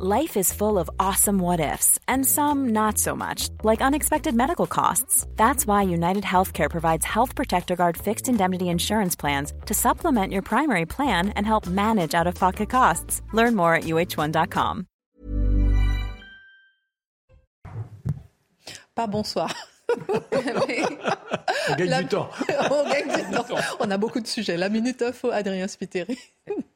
Life is full of awesome what ifs, and some not so much, like unexpected medical costs. That's why United Healthcare provides Health Protector Guard fixed indemnity insurance plans to supplement your primary plan and help manage out of pocket costs. Learn more at uh1.com. Pas bonsoir. On gagne La... du temps. On gagne du temps. On a beaucoup de sujets. La minute info, Adrien Spiteri.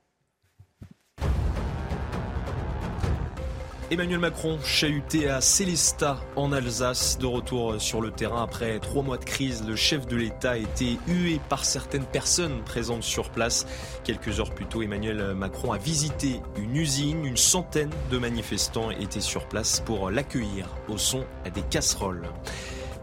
Emmanuel Macron chahuté à Célestat en Alsace, de retour sur le terrain après trois mois de crise. Le chef de l'État a été hué par certaines personnes présentes sur place. Quelques heures plus tôt, Emmanuel Macron a visité une usine. Une centaine de manifestants étaient sur place pour l'accueillir au son des casseroles.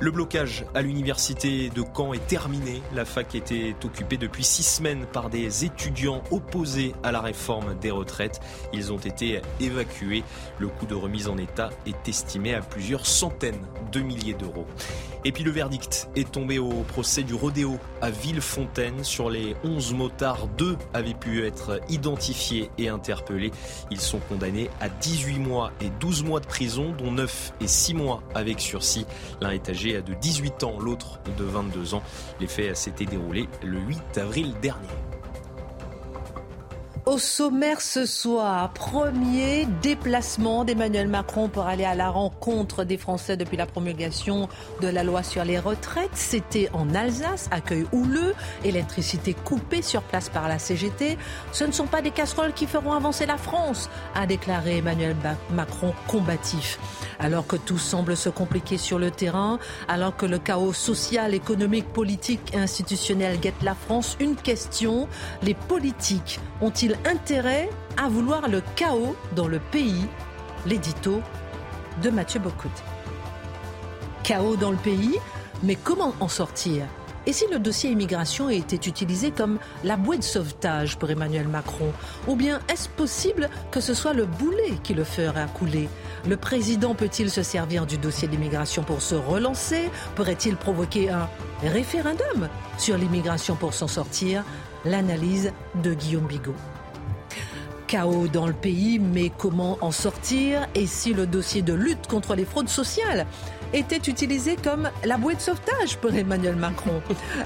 Le blocage à l'université de Caen est terminé. La fac était occupée depuis six semaines par des étudiants opposés à la réforme des retraites. Ils ont été évacués. Le coût de remise en état est estimé à plusieurs centaines de milliers d'euros. Et puis le verdict est tombé au procès du rodéo à Villefontaine. Sur les 11 motards, deux avaient pu être identifiés et interpellés. Ils sont condamnés à 18 mois et 12 mois de prison, dont 9 et 6 mois avec sursis. De 18 ans, l'autre de 22 ans. Les faits s'étaient déroulés le 8 avril dernier. Au sommaire ce soir, premier déplacement d'Emmanuel Macron pour aller à la rencontre des Français depuis la promulgation de la loi sur les retraites. C'était en Alsace, accueil houleux, électricité coupée sur place par la CGT. Ce ne sont pas des casseroles qui feront avancer la France, a déclaré Emmanuel Macron combatif. Alors que tout semble se compliquer sur le terrain, alors que le chaos social, économique, politique et institutionnel guette la France, une question, les politiques ont-ils intérêt à vouloir le chaos dans le pays L'édito de Mathieu Bocout. Chaos dans le pays, mais comment en sortir? Et si le dossier immigration était utilisé comme la bouée de sauvetage pour Emmanuel Macron? Ou bien est-ce possible que ce soit le boulet qui le fera couler? Le président peut-il se servir du dossier d'immigration pour se relancer? Pourrait-il provoquer un référendum sur l'immigration pour s'en sortir? L'analyse de Guillaume Bigot chaos dans le pays, mais comment en sortir Et si le dossier de lutte contre les fraudes sociales était utilisé comme la bouée de sauvetage pour Emmanuel Macron.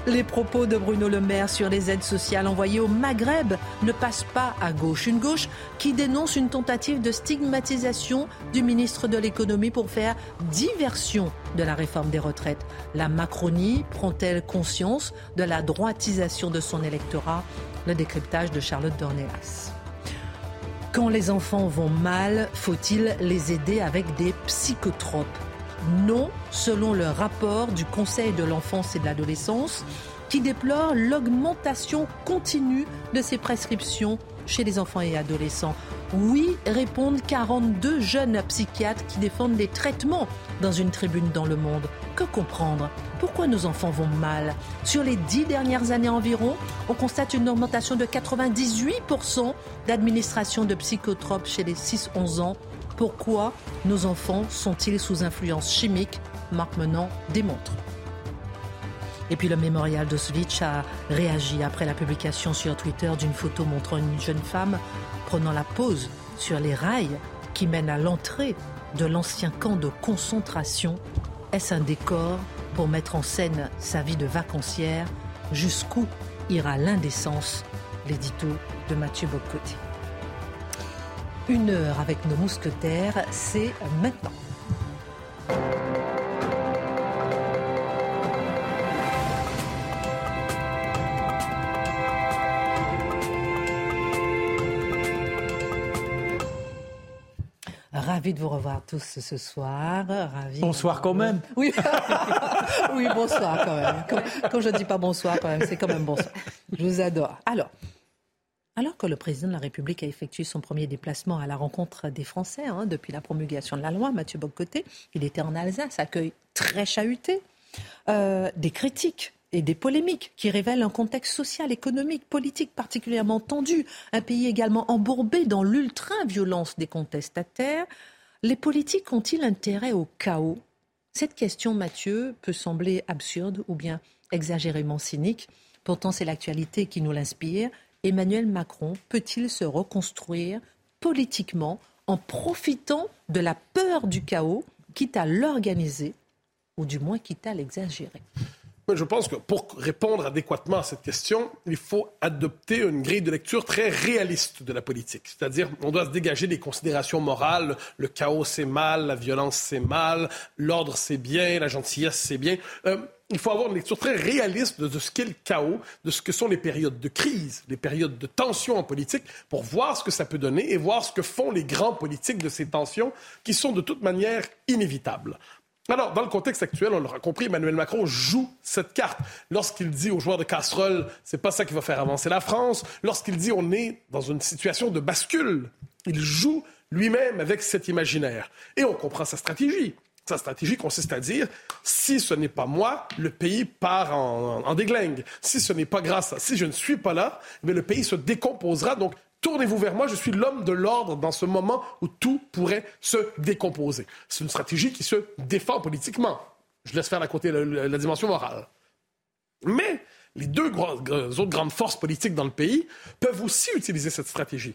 Les propos de Bruno Le Maire sur les aides sociales envoyées au Maghreb ne passent pas à gauche. Une gauche qui dénonce une tentative de stigmatisation du ministre de l'économie pour faire diversion de la réforme des retraites. La Macronie prend-elle conscience de la droitisation de son électorat? Le décryptage de Charlotte Dornelas. Quand les enfants vont mal, faut-il les aider avec des psychotropes? Non, selon le rapport du Conseil de l'enfance et de l'adolescence, qui déplore l'augmentation continue de ces prescriptions chez les enfants et adolescents. Oui, répondent 42 jeunes psychiatres qui défendent des traitements dans une tribune dans le monde. Que comprendre Pourquoi nos enfants vont mal Sur les dix dernières années environ, on constate une augmentation de 98% d'administration de psychotropes chez les 6-11 ans. Pourquoi nos enfants sont-ils sous influence chimique? Marc Menant démontre. Et puis le mémorial d'Auschwitz a réagi après la publication sur Twitter d'une photo montrant une jeune femme prenant la pause sur les rails qui mènent à l'entrée de l'ancien camp de concentration. Est-ce un décor pour mettre en scène sa vie de vacancière? Jusqu'où ira l'indécence? L'édito de Mathieu Bocoté. Une heure avec nos mousquetaires, c'est maintenant. Ravi de vous revoir tous ce soir. Ravi bonsoir quand même. Oui. oui, bonsoir quand même. Quand, je ne dis pas bonsoir quand même, c'est quand même bonsoir. Je vous adore. Alors, alors que le président de la République a effectué son premier déplacement à la rencontre des Français hein, depuis la promulgation de la loi, Mathieu Bocoté, il était en Alsace, accueil très chahuté, euh, des critiques et des polémiques qui révèlent un contexte social, économique, politique particulièrement tendu, un pays également embourbé dans l'ultra-violence des contestataires. Les politiques ont-ils intérêt au chaos? Cette question, Mathieu, peut sembler absurde ou bien exagérément cynique. Pourtant, c'est l'actualité qui nous l'inspire. Emmanuel Macron peut-il se reconstruire politiquement en profitant de la peur du chaos, quitte à l'organiser, ou du moins quitte à l'exagérer? Je pense que pour répondre adéquatement à cette question, il faut adopter une grille de lecture très réaliste de la politique. C'est-à-dire, on doit se dégager des considérations morales. Le chaos, c'est mal, la violence, c'est mal, l'ordre, c'est bien, la gentillesse, c'est bien. Euh, il faut avoir une lecture très réaliste de, ce qu'est le chaos, de ce que sont les périodes de crise, les périodes de tension en politique, pour voir ce que ça peut donner et voir ce que font les grands politiques de ces tensions, qui sont de toute manière inévitables. Alors, dans le contexte actuel, on l'aura compris, Emmanuel Macron joue cette carte. Lorsqu'il dit aux joueurs de casserole, c'est pas ça qui va faire avancer la France, lorsqu'il dit on est dans une situation de bascule, il joue lui-même avec cet imaginaire. Et on comprend sa stratégie. Sa stratégie consiste à dire si ce n'est pas moi, le pays part en, déglingue. Si ce n'est pas grâce à, si je ne suis pas là, mais eh le pays se décomposera. Donc Tournez-vous vers moi, je suis l'homme de l'ordre dans ce moment où tout pourrait se décomposer. C'est une stratégie qui se défend politiquement. Je laisse faire la, côté, la, dimension morale. Mais les deux autres grandes forces politiques dans le pays peuvent aussi utiliser cette stratégie.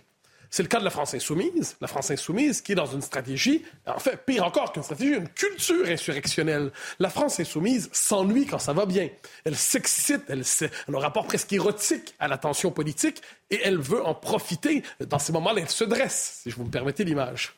C'est le cas de la France insoumise. La France insoumise qui est dans une stratégie, en fait, pire encore qu'une stratégie, une culture insurrectionnelle. La France insoumise s'ennuie quand ça va bien. Elle s'excite, elle, a un rapport presque érotique à la tension politique et elle veut en profiter. Dans ces moments-là, elle se dresse, si je vous me permettez l'image.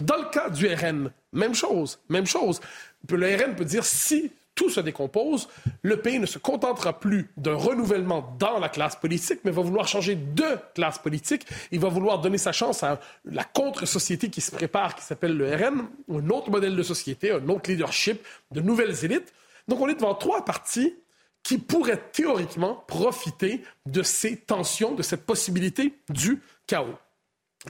Dans le cas du RN, même chose, même chose. Le RN peut dire si tout se décompose, le pays ne se contentera plus d'un renouvellement dans la classe politique, mais va vouloir changer de classe politique. Il va vouloir donner sa chance à la contre-société qui se prépare, qui s'appelle le RN, un autre modèle de société, un autre leadership, de nouvelles élites. Donc on est devant trois partis qui pourraient théoriquement profiter de ces tensions, de cette possibilité du chaos.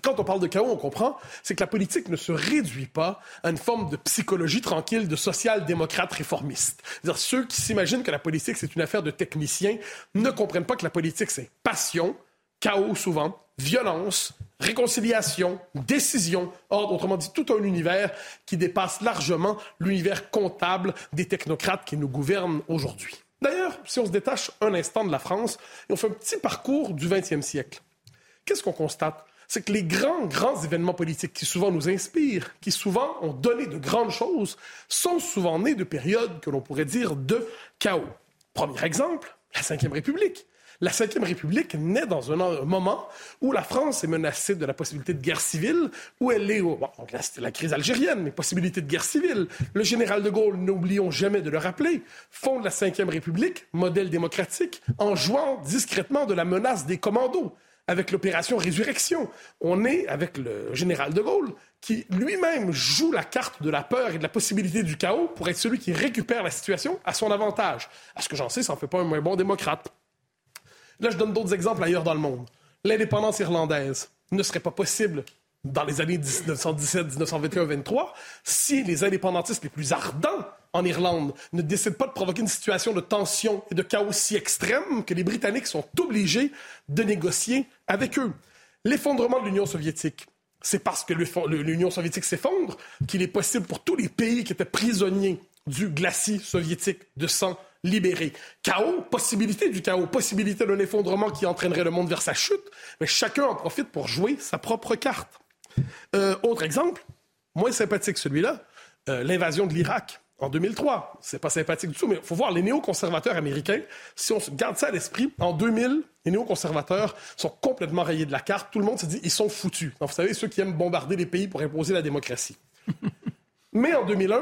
Quand on parle de chaos, on comprend, c'est que la politique ne se réduit pas à une forme de psychologie tranquille de social-démocrate réformiste. C'est-à-dire ceux qui s'imaginent que la politique c'est une affaire de techniciens ne comprennent pas que la politique c'est passion, chaos souvent, violence, réconciliation, décision, ordre, autrement dit tout un univers qui dépasse largement l'univers comptable des technocrates qui nous gouvernent aujourd'hui. D'ailleurs, si on se détache un instant de la France et on fait un petit parcours du 20e siècle, qu'est-ce qu'on constate? C'est que les grands, grands événements politiques qui souvent nous inspirent, qui souvent ont donné de grandes choses, sont souvent nés de périodes que l'on pourrait dire de chaos. Premier exemple, la Ve République. La Ve République naît dans un moment où la France est menacée de la possibilité de guerre civile, où elle est, bon, c'était la crise algérienne, mais possibilité de guerre civile. Le général de Gaulle, n'oublions jamais de le rappeler, fonde la Ve République, modèle démocratique, en jouant discrètement de la menace des commandos avec l'opération Résurrection. On est avec le général de Gaulle qui lui-même joue la carte de la peur et de la possibilité du chaos pour être celui qui récupère la situation à son avantage. À ce que j'en sais, ça n'en fait pas un bon démocrate. Là, je donne d'autres exemples ailleurs dans le monde. L'indépendance irlandaise ne serait pas possible dans les années 1917, 1921, 23 si les indépendantistes les plus ardents en Irlande ne décide pas de provoquer une situation de tension et de chaos si extrême que les Britanniques sont obligés de négocier avec eux. L'effondrement de l'Union soviétique, c'est parce que l'Union soviétique s'effondre qu'il est possible pour tous les pays qui étaient prisonniers du glacis soviétique de s'en libérer. Chaos, possibilité du chaos, possibilité d'un effondrement qui entraînerait le monde vers sa chute, mais chacun en profite pour jouer sa propre carte. Euh, autre exemple, moins sympathique celui-là, euh, l'invasion de l'Irak en 2003. C'est pas sympathique du tout, mais il faut voir les néoconservateurs américains. Si on garde ça à l'esprit, en 2000, les néoconservateurs sont complètement rayés de la carte. Tout le monde se dit ils sont foutus. Donc, vous savez, ceux qui aiment bombarder les pays pour imposer la démocratie. mais en 2001,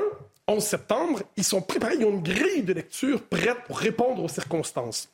11 septembre, ils sont préparés, ils ont une grille de lecture prête pour répondre aux circonstances.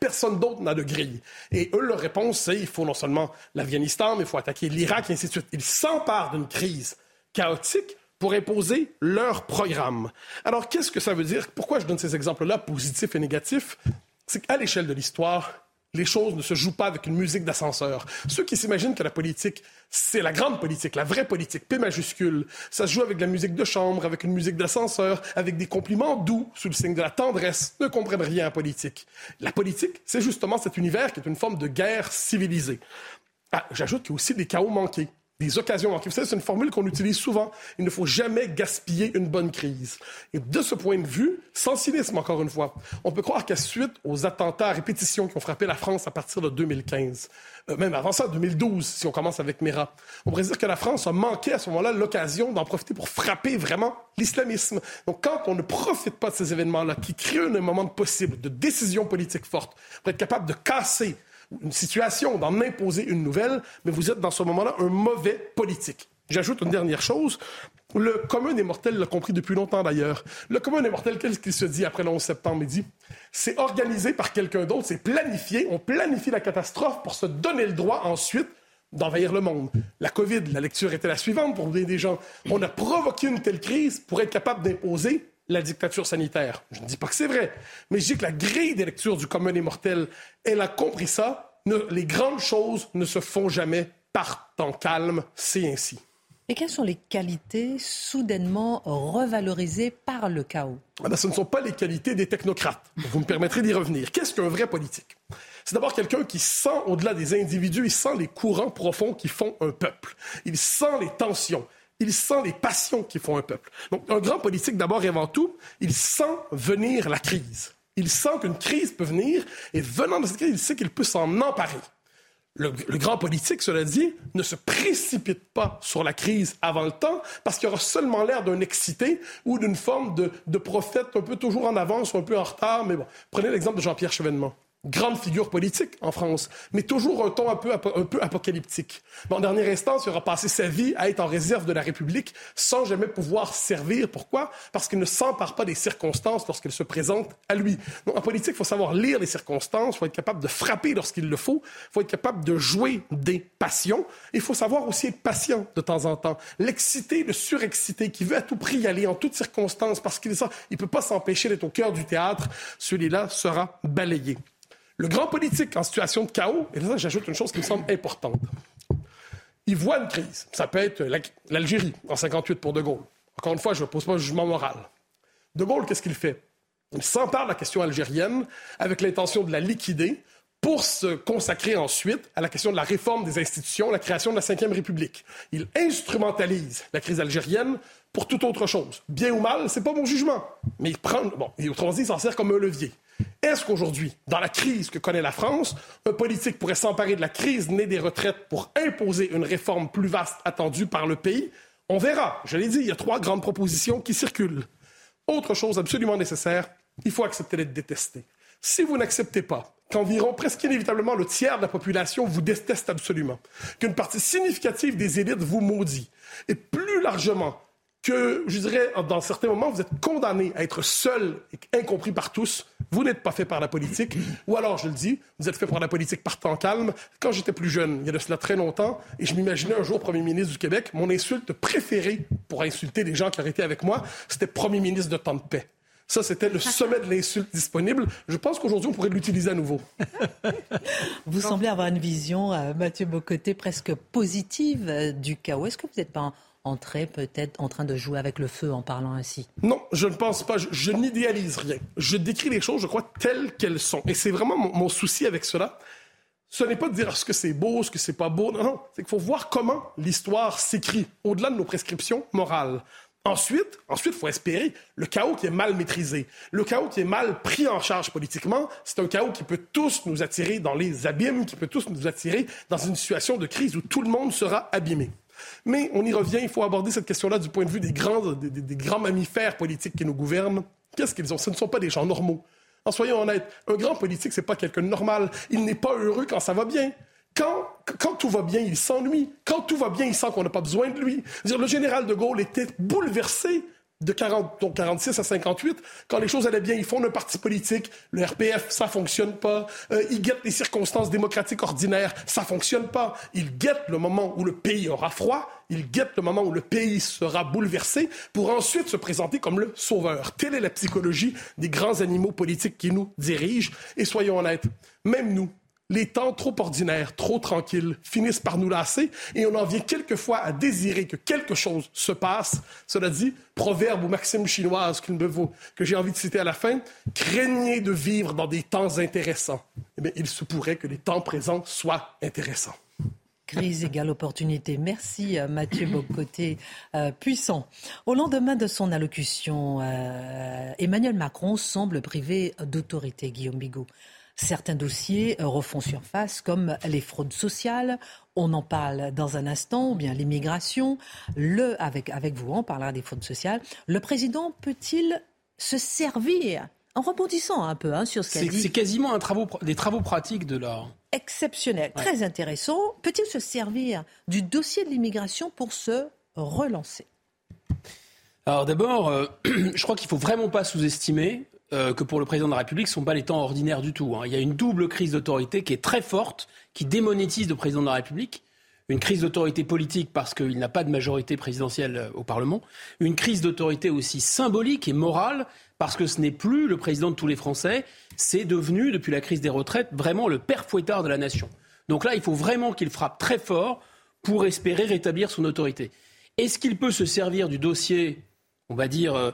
Personne d'autre n'a de grille. Et eux, leur réponse, c'est il faut non seulement l'Afghanistan, mais il faut attaquer l'Irak, et ainsi de suite. Ils s'emparent d'une crise chaotique pour imposer leur programme. Alors, qu'est-ce que ça veut dire? Pourquoi je donne ces exemples-là, positifs et négatifs? C'est qu'à l'échelle de l'histoire, les choses ne se jouent pas avec une musique d'ascenseur. Ceux qui s'imaginent que la politique, c'est la grande politique, la vraie politique, P majuscule, ça se joue avec de la musique de chambre, avec une musique d'ascenseur, avec des compliments doux, sous le signe de la tendresse, ne comprennent rien à politique. La politique, c'est justement cet univers qui est une forme de guerre civilisée. Ah, j'ajoute qu'il y a aussi des chaos manqués. Des occasions manquées. C'est une formule qu'on utilise souvent. Il ne faut jamais gaspiller une bonne crise. Et de ce point de vue, sans cynisme encore une fois, on peut croire qu'à suite aux attentats à répétition qui ont frappé la France à partir de 2015, euh, même avant ça, 2012, si on commence avec Mera, on pourrait dire que la France a manqué à ce moment-là l'occasion d'en profiter pour frapper vraiment l'islamisme. Donc quand on ne profite pas de ces événements-là, qui créent un moment possible de décision politique forte, pour être capable de casser une situation, d'en imposer une nouvelle, mais vous êtes dans ce moment-là un mauvais politique. J'ajoute une dernière chose. Le commun des mortels l'a compris depuis longtemps d'ailleurs. Le commun des mortels, qu'est-ce qu'il se dit après le 11 septembre midi? C'est organisé par quelqu'un d'autre, c'est planifié. On planifie la catastrophe pour se donner le droit ensuite d'envahir le monde. La COVID, la lecture était la suivante pour des gens. On a provoqué une telle crise pour être capable d'imposer la dictature sanitaire. Je ne dis pas que c'est vrai, mais je dis que la grille des lectures du commun des mortels, elle a compris ça. les grandes choses ne se font jamais par temps calme, c'est ainsi. Et quelles sont les qualités soudainement revalorisées par le chaos? Ah ben, Ce ne sont pas les qualités des technocrates. Vous me permettrez d'y revenir. Qu'est-ce qu'un vrai politique? C'est d'abord quelqu'un qui sent au-delà des individus, il sent les courants profonds qui font un peuple. Il sent les tensions. Il sent les passions qui font un peuple. Donc, un grand politique, d'abord et avant tout, il sent venir la crise. Il sent qu'une crise peut venir, et venant de cette crise, il sait qu'il peut s'en emparer. Le, grand politique, cela dit, ne se précipite pas sur la crise avant le temps parce qu'il aura seulement l'air d'un excité ou d'une forme de, de, prophète un peu toujours en avance ou un peu en retard. Mais bon, prenez l'exemple de Jean-Pierre Chevènement grande figure politique en France, mais toujours un ton un peu, apocalyptique. en dernière instance, il aura passé sa vie à être en réserve de la République sans jamais pouvoir servir. Pourquoi? Parce qu'il ne s'empare pas des circonstances lorsqu'elles se présentent à lui. Donc, en politique, il faut savoir lire les circonstances, il faut être capable de frapper lorsqu'il le faut, il faut être capable de jouer des passions, il faut savoir aussi être patient de temps en temps. L'excité, le surexcité, qui veut à tout prix y aller en toutes circonstances parce qu'il ne peut pas s'empêcher d'être au cœur du théâtre, celui-là sera balayé. Le grand politique en situation de chaos, et là j'ajoute une chose qui me semble importante, il voit une crise. Ça peut être l'Algérie en 58 pour De Gaulle. Encore une fois, je ne pose pas un jugement moral. De Gaulle, qu'est-ce qu'il fait? Il s'empare de la question algérienne avec l'intention de la liquider pour se consacrer ensuite à la question de la réforme des institutions, la création de la Ve République. Il instrumentalise la crise algérienne pour toute autre chose. Bien ou mal, c'est pas mon jugement. Mais il prend, bon, et autrement dit, il s'en sert comme un levier. Est-ce qu'aujourd'hui, dans la crise que connaît la France, un politique pourrait s'emparer de la crise née des retraites pour imposer une réforme plus vaste attendue par le pays? On verra. Je l'ai dit, il y a trois grandes propositions qui circulent. Autre chose absolument nécessaire, il faut accepter d'être détesté. Si vous n'acceptez pas qu'environ presque inévitablement le tiers de la population vous déteste absolument, qu'une partie significative des élites vous maudit, et plus largement que, je dirais, dans certains moments, vous êtes condamné à être seul et incompris par tous. Vous n'êtes pas fait par la politique. Ou alors, je le dis, vous êtes fait par la politique par temps calme. Quand j'étais plus jeune, il y a de cela très longtemps, et je m'imaginais un jour Premier ministre du Québec, mon insulte préférée pour insulter les gens qui auraient été avec moi, c'était Premier ministre de temps de paix. Ça, c'était le sommet de l'insulte disponible. Je pense qu'aujourd'hui, on pourrait l'utiliser à nouveau. vous semblez avoir une vision, euh, Mathieu Bocoté, presque positive euh, du chaos. Est-ce que vous n'êtes pas entrer peut-être en train de jouer avec le feu en parlant ainsi Non, je ne pense pas. Je, n'idéalise rien. Je décris les choses, je crois, telles qu'elles sont. Et c'est vraiment mon, souci avec cela. Ce n'est pas de dire ce que c'est beau, ce que c'est pas beau. Non, non. C'est qu'il faut voir comment l'histoire s'écrit au-delà de nos prescriptions morales. Ensuite, ensuite, faut espérer le chaos qui est mal maîtrisé, le chaos qui est mal pris en charge politiquement, c'est un chaos qui peut tous nous attirer dans les abîmes, qui peut tous nous attirer dans une situation de crise où tout le monde sera abîmé. Mais on y revient, il faut aborder cette question-là du point de vue des grands, des, grands mammifères politiques qui nous gouvernent. Qu'est-ce qu'ils ont? Ce ne sont pas des gens normaux. En soyons honnêtes, un grand politique, c'est pas quelqu'un de normal. Il n'est pas heureux quand ça va bien. Quand, tout va bien, il s'ennuie. Quand tout va bien, il sent qu'on n'a pas besoin de lui. Le général de Gaulle était bouleversé de 40, donc 46 à 58, quand les choses allaient bien, ils font un parti politique, le RPF, ça fonctionne pas, euh, ils guettent les circonstances démocratiques ordinaires, ça fonctionne pas, ils guettent le moment où le pays aura froid, ils guettent le moment où le pays sera bouleversé pour ensuite se présenter comme le sauveur. Telle est la psychologie des grands animaux politiques qui nous dirigent, et soyons honnêtes, même nous, les temps trop ordinaires, trop tranquilles, finissent par nous lasser et on en vient quelquefois à désirer que quelque chose se passe. Cela dit, proverbe ou maxime chinoise que j'ai envie de citer à la fin, craignez de vivre dans des temps intéressants. Eh bien, il se pourrait que les temps présents soient intéressants. Crise égale opportunité. Merci euh, Mathieu Bocoté, euh, puissant. Au lendemain de son allocution, euh, Emmanuel Macron semble privé d'autorité, Guillaume Bigot. Certains dossiers refont surface, comme les fraudes sociales. On en parle dans un instant, ou bien l'immigration. Le, avec, avec vous, on parlera des fraudes sociales. Le président peut-il se servir en rebondissant un peu hein, sur ce qu'a dit. C'est quasiment un travaux, des travaux pratiques de la. Exceptionnel, très intéressant. Peut-il se servir du dossier de l'immigration pour se relancer? Alors d'abord, euh, je crois qu'il ne faut vraiment pas sous-estimer euh, que pour le président de la République, ce ne sont pas les temps ordinaires du tout. Hein. Il y a une double crise d'autorité qui est très forte, qui démonétise le président de la République une crise d'autorité politique parce qu'il n'a pas de majorité présidentielle euh, au Parlement, une crise d'autorité aussi symbolique et morale parce que ce n'est plus le président de tous les Français, c'est devenu, depuis la crise des retraites, vraiment le père fouettard de la nation. Donc là, il faut vraiment qu'il frappe très fort pour espérer rétablir son autorité. Est-ce qu'il peut se servir du dossier, on va dire, euh,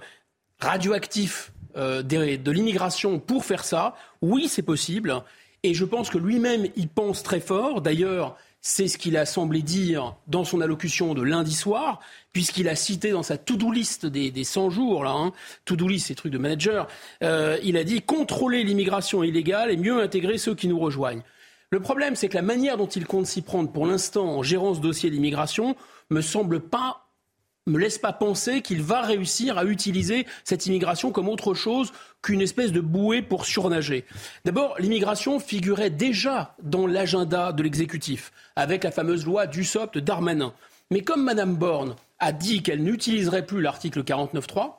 radioactif euh, de l'immigration pour faire ça Oui, c'est possible. Et je pense que lui-même, il pense très fort. D'ailleurs, c'est ce qu'il a semblé dire dans son allocution de lundi soir, puisqu'il a cité dans sa to-do list des, des 100 jours, là, hein, to-do list, c'est trucs de manager, euh, il a dit contrôler l'immigration illégale et mieux intégrer ceux qui nous rejoignent. Le problème, c'est que la manière dont il compte s'y prendre pour l'instant en gérant ce dossier d'immigration me semble pas me laisse pas penser qu'il va réussir à utiliser cette immigration comme autre chose qu'une espèce de bouée pour surnager. D'abord, l'immigration figurait déjà dans l'agenda de l'exécutif, avec la fameuse loi Dussopt Darmanin. Mais comme Mme Borne a dit qu'elle n'utiliserait plus l'article 49.3,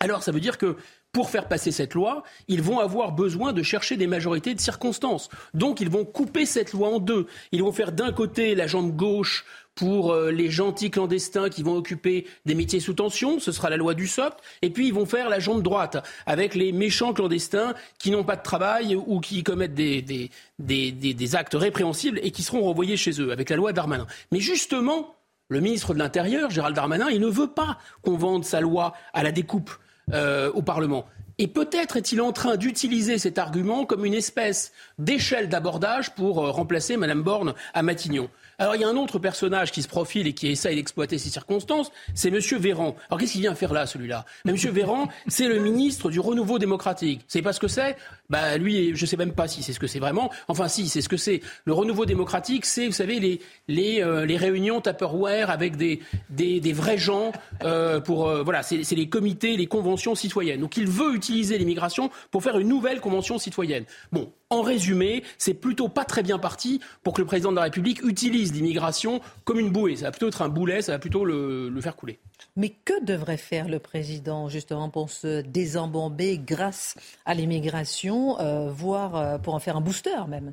alors ça veut dire que pour faire passer cette loi, ils vont avoir besoin de chercher des majorités de circonstances. Donc ils vont couper cette loi en deux. Ils vont faire d'un côté la jambe gauche pour euh, les gentils clandestins qui vont occuper des métiers sous tension, ce sera la loi du SOP, et puis ils vont faire la jambe droite avec les méchants clandestins qui n'ont pas de travail ou qui commettent des, des, actes répréhensibles et qui seront renvoyés chez eux avec la loi Darmanin. Mais justement, le ministre de l'Intérieur, Gérald Darmanin, il ne veut pas qu'on vende sa loi à la découpe euh, au Parlement. Et peut-être est-il en train d'utiliser cet argument comme une espèce d'échelle d'abordage pour euh, remplacer Mme Borne à Matignon. Alors il y a un autre personnage qui se profile et qui essaye d'exploiter ces circonstances, c'est M. Véran. Alors qu'est-ce qu'il vient faire là, celui-là? M. Véran, c'est le ministre du renouveau démocratique. C'est pas ce que c'est? Bah lui, je sais même pas si c'est ce que c'est vraiment. Enfin si, c'est ce que c'est. Le renouveau démocratique, c'est, vous savez, les, les, euh, les réunions Tupperware avec des, des, des vrais gens euh, pour... Euh, voilà, c'est les comités, les conventions citoyennes. Donc il veut utiliser l'immigration pour faire une nouvelle convention citoyenne. Bon, en résumé, c'est plutôt pas très bien parti pour que le président de la République utilise l'immigration comme une bouée. Ça va plutôt être un boulet, ça va plutôt le, faire couler. Mais que devrait faire le président justement pour se désembomber grâce à l'immigration, euh, voire euh, pour en faire un booster même?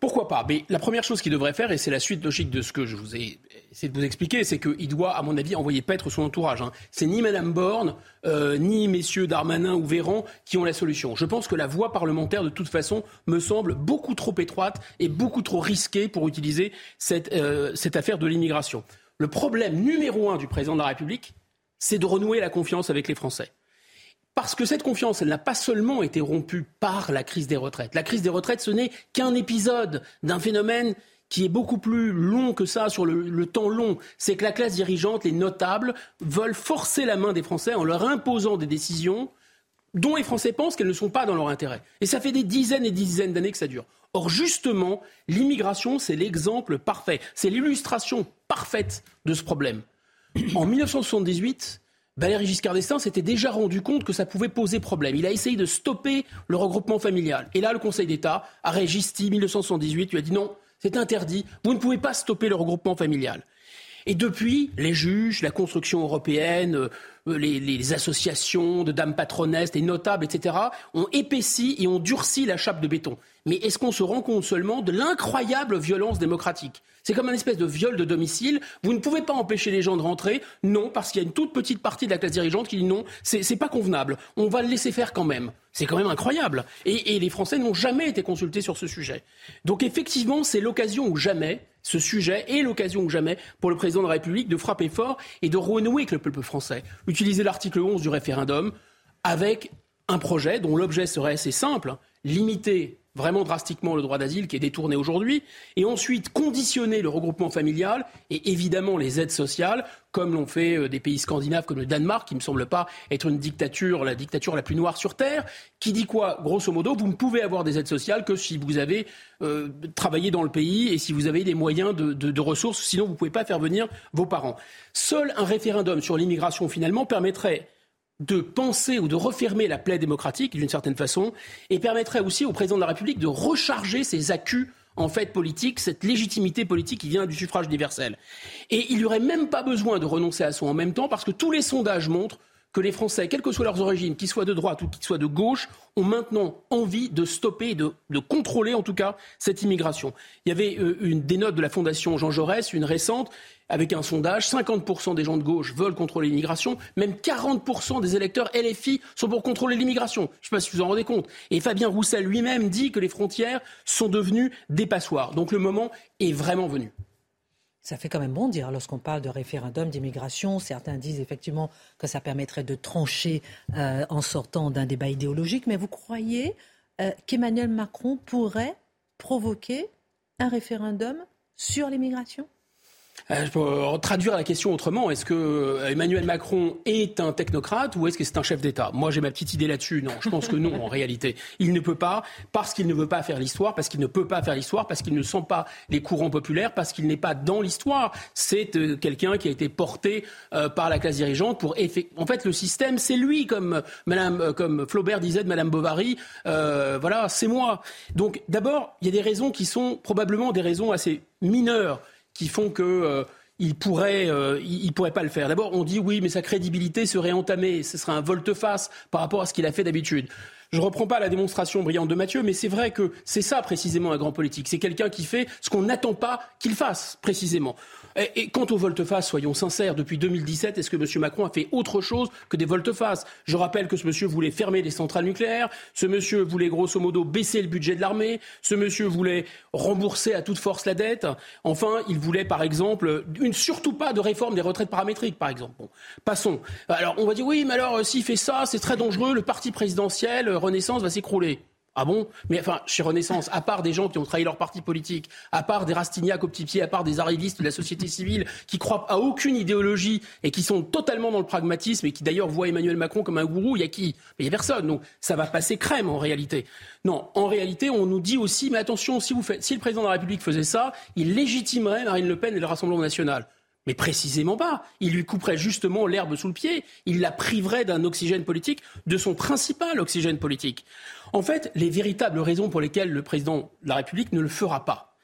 Pourquoi pas? Mais la première chose qu'il devrait faire, et c'est la suite logique de ce que je vous ai essayé de vous expliquer, c'est qu'il doit, à mon avis, envoyer paître son entourage. Hein. C'est ni Mme Borne, euh, ni messieurs Darmanin ou Véran qui ont la solution. Je pense que la voie parlementaire, de toute façon, me semble beaucoup trop étroite et beaucoup trop risquée pour utiliser cette, euh, cette affaire de l'immigration. Le problème numéro un du président de la République, c'est de renouer la confiance avec les Français. Parce que cette confiance, elle n'a pas seulement été rompue par la crise des retraites. La crise des retraites, ce n'est qu'un épisode d'un phénomène qui est beaucoup plus long que ça sur le, temps long. C'est que la classe dirigeante, les notables, veulent forcer la main des Français en leur imposant des décisions dont les Français pensent qu'elles ne sont pas dans leur intérêt. Et ça fait des dizaines et dizaines d'années que ça dure. Or, justement, l'immigration, c'est l'exemple parfait. C'est l'illustration parfaite de ce problème. En 1978, Valéry Giscard d'Estaing s'était déjà rendu compte que ça pouvait poser problème. Il a essayé de stopper le regroupement familial. Et là, le Conseil d'État, arrêt Gisti 1978, lui a dit non, c'est interdit, vous ne pouvez pas stopper le regroupement familial. Et depuis, les juges, la construction européenne, euh, les, associations de dames patronesses, les notables, etc., ont épaissi et ont durci la chape de béton. Mais est-ce qu'on se rend compte seulement de l'incroyable violence démocratique? C'est comme un espèce de viol de domicile. Vous ne pouvez pas empêcher les gens de rentrer. Non, parce qu'il y a une toute petite partie de la classe dirigeante qui dit non, c'est pas convenable. On va le laisser faire quand même. C'est quand même incroyable. Et, et les Français n'ont jamais été consultés sur ce sujet. Donc effectivement, c'est l'occasion ou jamais ce sujet est l'occasion ou jamais pour le président de la République de frapper fort et de renouer avec le peuple français. Utiliser l'article 11 du référendum avec un projet dont l'objet serait assez simple, limiter vraiment drastiquement le droit d'asile qui est détourné aujourd'hui, et ensuite conditionner le regroupement familial et évidemment les aides sociales, comme l'ont fait euh, des pays scandinaves comme le Danemark, qui ne me semble pas être une dictature, la dictature la plus noire sur Terre, qui dit quoi? Grosso modo, vous ne pouvez avoir des aides sociales que si vous avez euh, travaillé dans le pays et si vous avez des moyens de, de ressources, sinon vous ne pouvez pas faire venir vos parents. Seul un référendum sur l'immigration, finalement, permettrait de penser ou de refermer la plaie démocratique d'une certaine façon et permettrait aussi au président de la République de recharger ses accus en fait politique, cette légitimité politique qui vient du suffrage universel. Et il n'y aurait même pas besoin de renoncer à ça en même temps parce que tous les sondages montrent que les Français, quelles que soient leurs origines, qu'ils soient de droite ou qu'ils soient de gauche, ont maintenant envie de stopper, de, de contrôler en tout cas cette immigration. Il y avait euh, une, des notes de la Fondation Jean Jaurès, une récente, avec un sondage, 50% des gens de gauche veulent contrôler l'immigration, même 40% des électeurs LFI sont pour contrôler l'immigration. Je ne sais pas si vous en rendez compte. Et Fabien Roussel lui-même dit que les frontières sont devenues des passoires. Donc le moment est vraiment venu. Ça fait quand même bon dire lorsqu'on parle de référendum d'immigration. Certains disent effectivement que ça permettrait de trancher euh, en sortant d'un débat idéologique. Mais vous croyez euh, qu'Emmanuel Macron pourrait provoquer un référendum sur l'immigration? Je peux euh, traduire la question autrement. Est-ce que euh, Emmanuel Macron est un technocrate ou est-ce que c'est un chef d'État? Moi, j'ai ma petite idée là-dessus. Non, je pense que non, en réalité. Il ne peut pas, parce qu'il ne veut pas faire l'histoire, parce qu'il ne peut pas faire l'histoire, parce qu'il ne sent pas les courants populaires, parce qu'il n'est pas dans l'histoire. C'est quelqu'un qui a été porté par la classe dirigeante pour En fait, le système, c'est lui, comme Madame, comme Flaubert disait de Madame Bovary. voilà, c'est moi. Donc, d'abord, il y a des raisons qui sont probablement des raisons assez mineures qui font que euh, il pourrait, euh, il, pourrait pas le faire. D'abord, on dit oui, mais sa crédibilité serait entamée. Ce serait un volte-face par rapport à ce qu'il a fait d'habitude. Je ne reprends pas la démonstration brillante de Mathieu, mais c'est vrai que c'est ça précisément un grand politique. C'est quelqu'un qui fait ce qu'on n'attend pas qu'il fasse précisément. Et, quant aux volte-face, soyons sincères, depuis 2017, est-ce que M. Macron a fait autre chose que des volte-face? Je rappelle que ce monsieur voulait fermer les centrales nucléaires, ce monsieur voulait grosso modo baisser le budget de l'armée, ce monsieur voulait rembourser à toute force la dette, enfin, il voulait par exemple, une, surtout pas de réforme des retraites paramétriques, par exemple. Passons. Alors, on va dire oui, mais alors, s'il fait ça, c'est très dangereux, le parti présidentiel, euh, Renaissance, va s'écrouler. Ah bon? Mais enfin, chez Renaissance, à part des gens qui ont trahi leur parti politique, à part des Rastignac au petit pied, à part des arrivistes de la société civile qui croient à aucune idéologie et qui sont totalement dans le pragmatisme et qui d'ailleurs voient Emmanuel Macron comme un gourou, il y a qui? Il y a personne. Donc ça va passer crème en réalité. Non, en réalité, on nous dit aussi, mais attention, si le président de la République faisait ça, il légitimerait Marine Le Pen et le Rassemblement national. Mais précisément pas. Il lui couperait justement l'herbe sous le pied. Il la priverait d'un oxygène politique, de son principal oxygène politique. En fait, les véritables raisons pour lesquelles le président de la République ne le fera pas,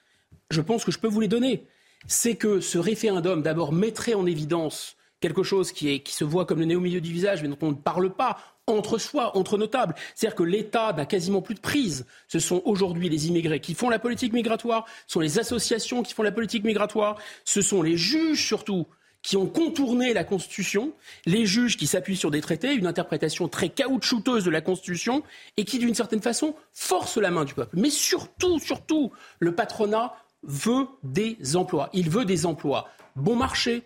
je pense que je peux vous les donner. C'est que ce référendum, d'abord, mettrait en évidence quelque chose qui, se voit comme le nez au milieu du visage, mais dont on ne parle pas entre soi, entre notables. C'est-à-dire que l'État n'a quasiment plus de prise. Ce sont aujourd'hui les immigrés qui font la politique migratoire, ce sont les associations qui font la politique migratoire, ce sont les juges surtout qui ont contourné la Constitution, les juges qui s'appuient sur des traités, une interprétation très caoutchouteuse de la Constitution, et qui, d'une certaine façon, forcent la main du peuple. Mais surtout, surtout, le patronat veut des emplois. Il veut des emplois bon marché,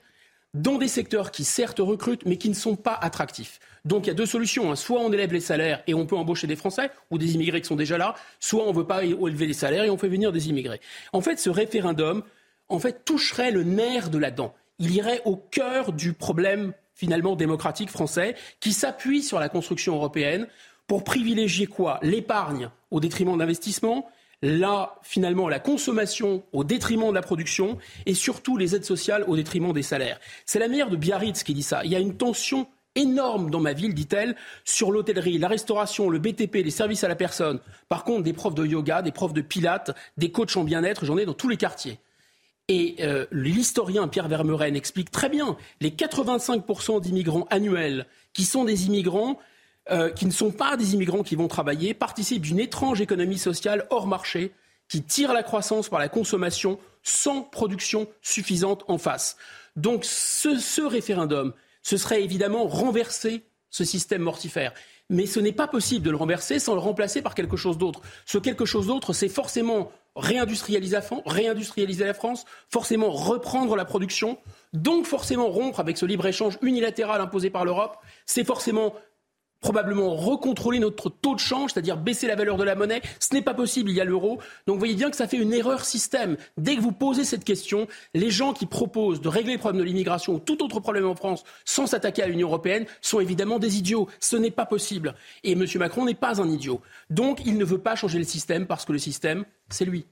dans des secteurs qui certes recrutent, mais qui ne sont pas attractifs. Donc il y a deux solutions. Hein. Soit on élève les salaires et on peut embaucher des Français ou des immigrés qui sont déjà là, soit on ne veut pas élever les salaires et on fait venir des immigrés. En fait, ce référendum en fait, toucherait le nerf de la dent. Il irait au cœur du problème finalement démocratique français qui s'appuie sur la construction européenne pour privilégier quoi? L'épargne au détriment de l'investissement, là, finalement, la consommation au détriment de la production et surtout les aides sociales au détriment des salaires. C'est la mère de Biarritz qui dit ça. Il y a une tension énorme dans ma ville, dit-elle, sur l'hôtellerie, la restauration, le BTP, les services à la personne. Par contre, des profs de yoga, des profs de pilates, des coachs en bien-être, j'en ai dans tous les quartiers. Et euh, l'historien Pierre Vermeuren explique très bien les 85% d'immigrants annuels qui sont des immigrants euh, qui ne sont pas des immigrants qui vont travailler, participent d'une étrange économie sociale hors marché qui tire la croissance par la consommation sans production suffisante en face. Donc ce, ce référendum, ce serait évidemment renverser ce système mortifère. Mais ce n'est pas possible de le renverser sans le remplacer par quelque chose d'autre. Ce quelque chose d'autre, c'est forcément réindustrialiser, réindustrialiser la France, forcément reprendre la production, donc forcément rompre avec ce libre-échange unilatéral imposé par l'Europe, c'est forcément probablement recontrôler notre taux de change, c'est-à-dire baisser la valeur de la monnaie. Ce n'est pas possible, il y a l'euro. Donc vous voyez bien que ça fait une erreur système. Dès que vous posez cette question, les gens qui proposent de régler le problème de l'immigration ou tout autre problème en France sans s'attaquer à l'Union européenne sont évidemment des idiots. Ce n'est pas possible. Et M. Macron n'est pas un idiot. Donc il ne veut pas changer le système parce que le système, c'est lui.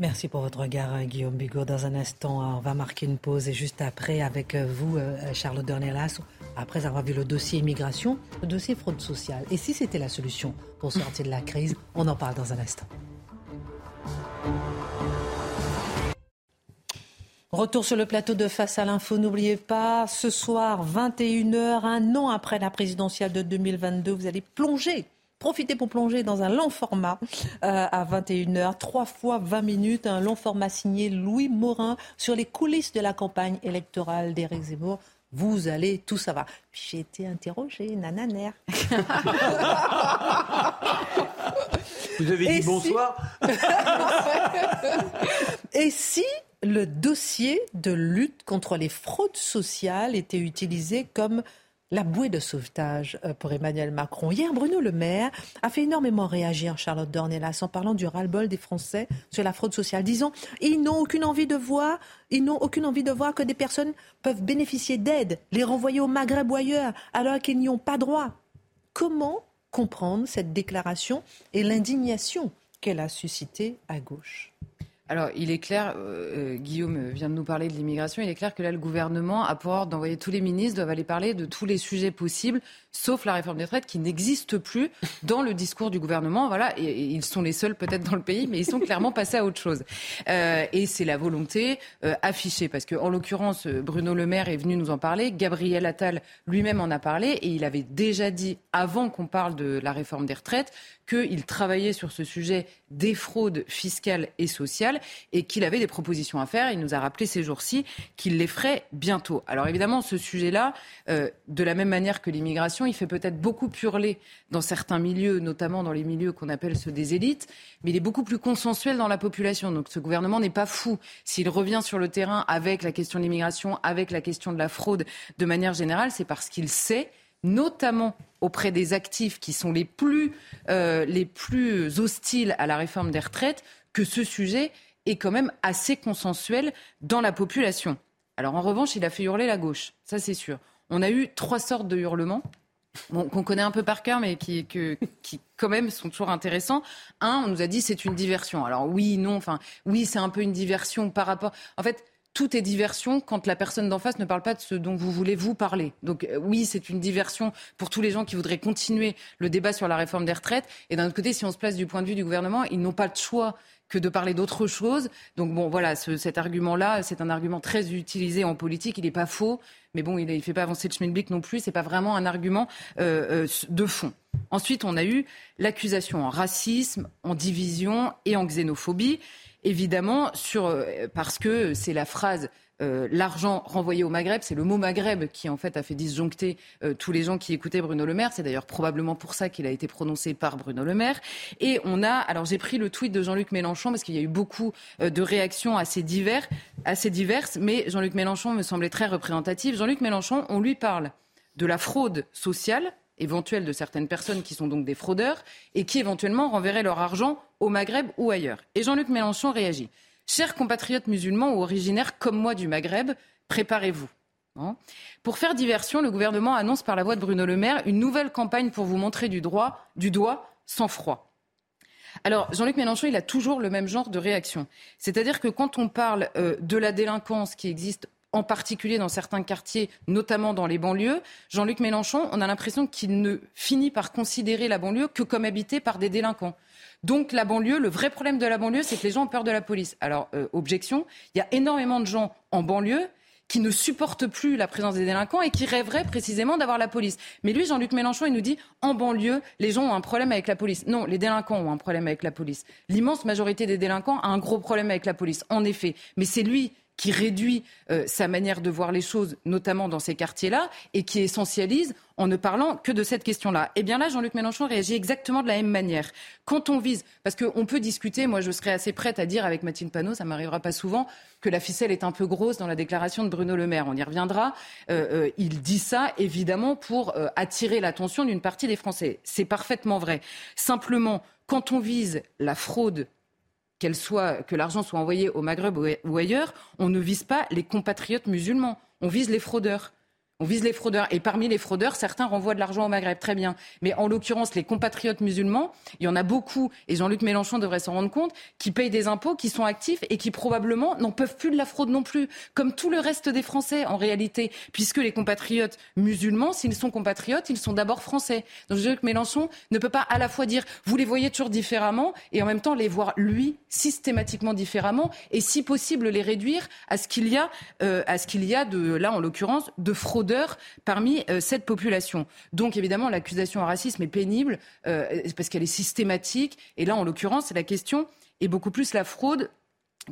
Merci pour votre regard, euh, Guillaume Bigot. Dans un instant, euh, on va marquer une pause et juste après, avec euh, vous, Charles Dornelas, après avoir vu le dossier immigration, le dossier fraude sociale. Et si c'était la solution pour sortir de la crise, on en parle dans un instant. Retour sur le plateau de Face à l'info. N'oubliez pas, ce soir, 21h, un an après la présidentielle de 2022, vous allez plonger Profitez pour plonger dans un long format euh, à 21h, 3 fois 20 minutes, un long format signé Louis Morin sur les coulisses de la campagne électorale d'Éric Zemmour. Vous allez tout savoir. J'ai été interrogé, nananer. Vous avez dit bonsoir. Et si le dossier de lutte contre les fraudes sociales était utilisé comme la bouée de sauvetage euh, pour Emmanuel Macron. Hier, Bruno Le Maire a fait énormément réagir Charlotte Dornelas en parlant du ras-le-bol des Français sur la fraude sociale, disant ils n'ont aucune envie de voir, ils n'ont aucune envie de voir que des personnes peuvent bénéficier d'aide, les renvoyer au Maghreb ou ailleurs, alors qu'ils n'y ont pas droit. Comment comprendre cette déclaration et l'indignation qu'elle a suscitée à gauche? Alors, il est clair, euh, euh, Guillaume vient de nous parler de l'immigration, il est clair que là, le gouvernement a pour ordre d'envoyer tous les ministres, doivent aller parler de tous les sujets possibles, sauf la réforme des retraites qui n'existe plus dans le discours du gouvernement. Voilà, ils sont les seuls peut-être dans le pays, mais ils sont clairement passés à autre chose. Euh, et c'est la volonté affichée, parce que en l'occurrence, Bruno Le Maire est venu nous en parler, Gabriel Attal lui-même en a parlé, et il avait déjà dit, avant qu'on parle de la réforme des retraites, qu'il travaillait sur ce sujet des fraudes fiscales et sociales et qu'il avait des propositions à faire. Il nous a rappelé ces jours-ci qu'il les ferait bientôt. Alors évidemment, ce sujet-là, euh, de la même manière que l'immigration, il fait peut-être beaucoup hurler dans certains milieux, notamment dans les milieux qu'on appelle ceux des élites, mais il est beaucoup plus consensuel dans la population. Donc ce gouvernement n'est pas fou. S'il revient sur le terrain avec la question de l'immigration, avec la question de la fraude de manière générale, c'est parce qu'il sait notamment auprès des actifs qui sont les plus, euh, les plus hostiles à la réforme des retraites, que ce sujet est quand même assez consensuel dans la population. Alors en revanche, il a fait hurler la gauche, ça c'est sûr. On a eu trois sortes de hurlements. qu'on connaît un peu par cœur, mais qui, qui quand même sont toujours intéressants. Un, on nous a dit c'est une diversion. Alors oui, non, enfin oui, c'est un peu une diversion par rapport. En fait, tout est diversion quand la personne d'en face ne parle pas de ce dont vous voulez vous parler. Donc euh, oui, c'est une diversion pour tous les gens qui voudraient continuer le débat sur la réforme des retraites. Et d'un autre côté, si on se place du point de vue du gouvernement, ils n'ont pas de choix que de parler d'autre chose. Donc bon, voilà, cet argument-là, c'est un argument très utilisé en politique. Il n'est pas faux, mais bon, il ne fait pas avancer le schmilblick non plus. C'est pas vraiment un argument euh, euh, de fond. Ensuite, on a eu l'accusation en racisme, en division et en xénophobie évidemment, sur, euh, parce que c'est la phrase euh, l'argent renvoyé au Maghreb, c'est le mot Maghreb qui en fait a fait disjoncter euh, tous les gens qui écoutaient Bruno Le Maire. C'est d'ailleurs probablement pour ça qu'il a été prononcé par Bruno Le Maire. Et on a, alors j'ai pris le tweet de Jean-Luc Mélenchon parce qu'il y a eu beaucoup de réactions assez, divers, assez diverses, mais Jean-Luc Mélenchon me semblait très représentatif. Jean-Luc Mélenchon, on lui parle de la fraude sociale éventuelle de certaines personnes qui sont donc des fraudeurs et qui éventuellement renverraient leur argent au Maghreb ou ailleurs. Et Jean-Luc Mélenchon réagit. Chers compatriotes musulmans ou originaires comme moi du Maghreb, préparez-vous. Hein. Pour faire diversion, le gouvernement annonce par la voix de Bruno Le Maire une nouvelle campagne pour vous montrer du, doigt sans froid. Alors, Jean-Luc Mélenchon, il a toujours le même genre de réaction. C'est-à-dire que quand on parle euh, de la délinquance qui existe en particulier dans certains quartiers, notamment dans les banlieues, Jean-Luc Mélenchon, on a l'impression qu'il ne finit par considérer la banlieue que comme habitée par des délinquants. Donc la banlieue, le vrai problème de la banlieue, c'est que les gens ont peur de la police. Alors, euh, objection, il y a énormément de gens en banlieue qui ne supportent plus la présence des délinquants et qui rêveraient précisément d'avoir la police. Mais lui, Jean-Luc Mélenchon, il nous dit en banlieue, les gens ont un problème avec la police. Non, les délinquants ont un problème avec la police. L'immense majorité des délinquants a un gros problème avec la police, en effet. Mais c'est lui qui réduit euh, sa manière de voir les choses, notamment dans ces quartiers-là, et qui essentialise en ne parlant que de cette question-là. Eh bien là, Jean-Luc Mélenchon réagit exactement de la même manière. Quand on vise, parce qu'on peut discuter, moi je serais assez prête à dire avec Mathilde Panot, ça m'arrivera pas souvent, que la ficelle est un peu grosse dans la déclaration de Bruno Le Maire. On y reviendra. Euh, euh, il dit ça évidemment pour attirer l'attention d'une partie des Français. C'est parfaitement vrai. Simplement, quand on vise la fraude qu'elle soit, que l'argent soit envoyé au Maghreb ou ailleurs, on ne vise pas les compatriotes musulmans, on vise les fraudeurs. On vise les fraudeurs. Et parmi les fraudeurs, certains renvoient de l'argent au Maghreb. Très bien. Mais en l'occurrence, les compatriotes musulmans, il y en a beaucoup, et Jean-Luc Mélenchon devrait s'en rendre compte, qui payent des impôts, qui sont actifs et qui probablement n'en peuvent plus de la fraude non plus. Comme tout le reste des Français, en réalité. Puisque les compatriotes musulmans, s'ils sont compatriotes, ils sont d'abord français. Donc Jean-Luc Mélenchon ne peut pas à la fois dire, vous les voyez toujours différemment, et en même temps les voir, lui, systématiquement différemment, et si possible les réduire à ce qu'il y a, euh, à ce qu'il y a de, là en l'occurrence, de fraude parmi euh, cette population. Donc évidemment, l'accusation en racisme est pénible euh, parce qu'elle est systématique. Et là, en l'occurrence, la question est beaucoup plus la fraude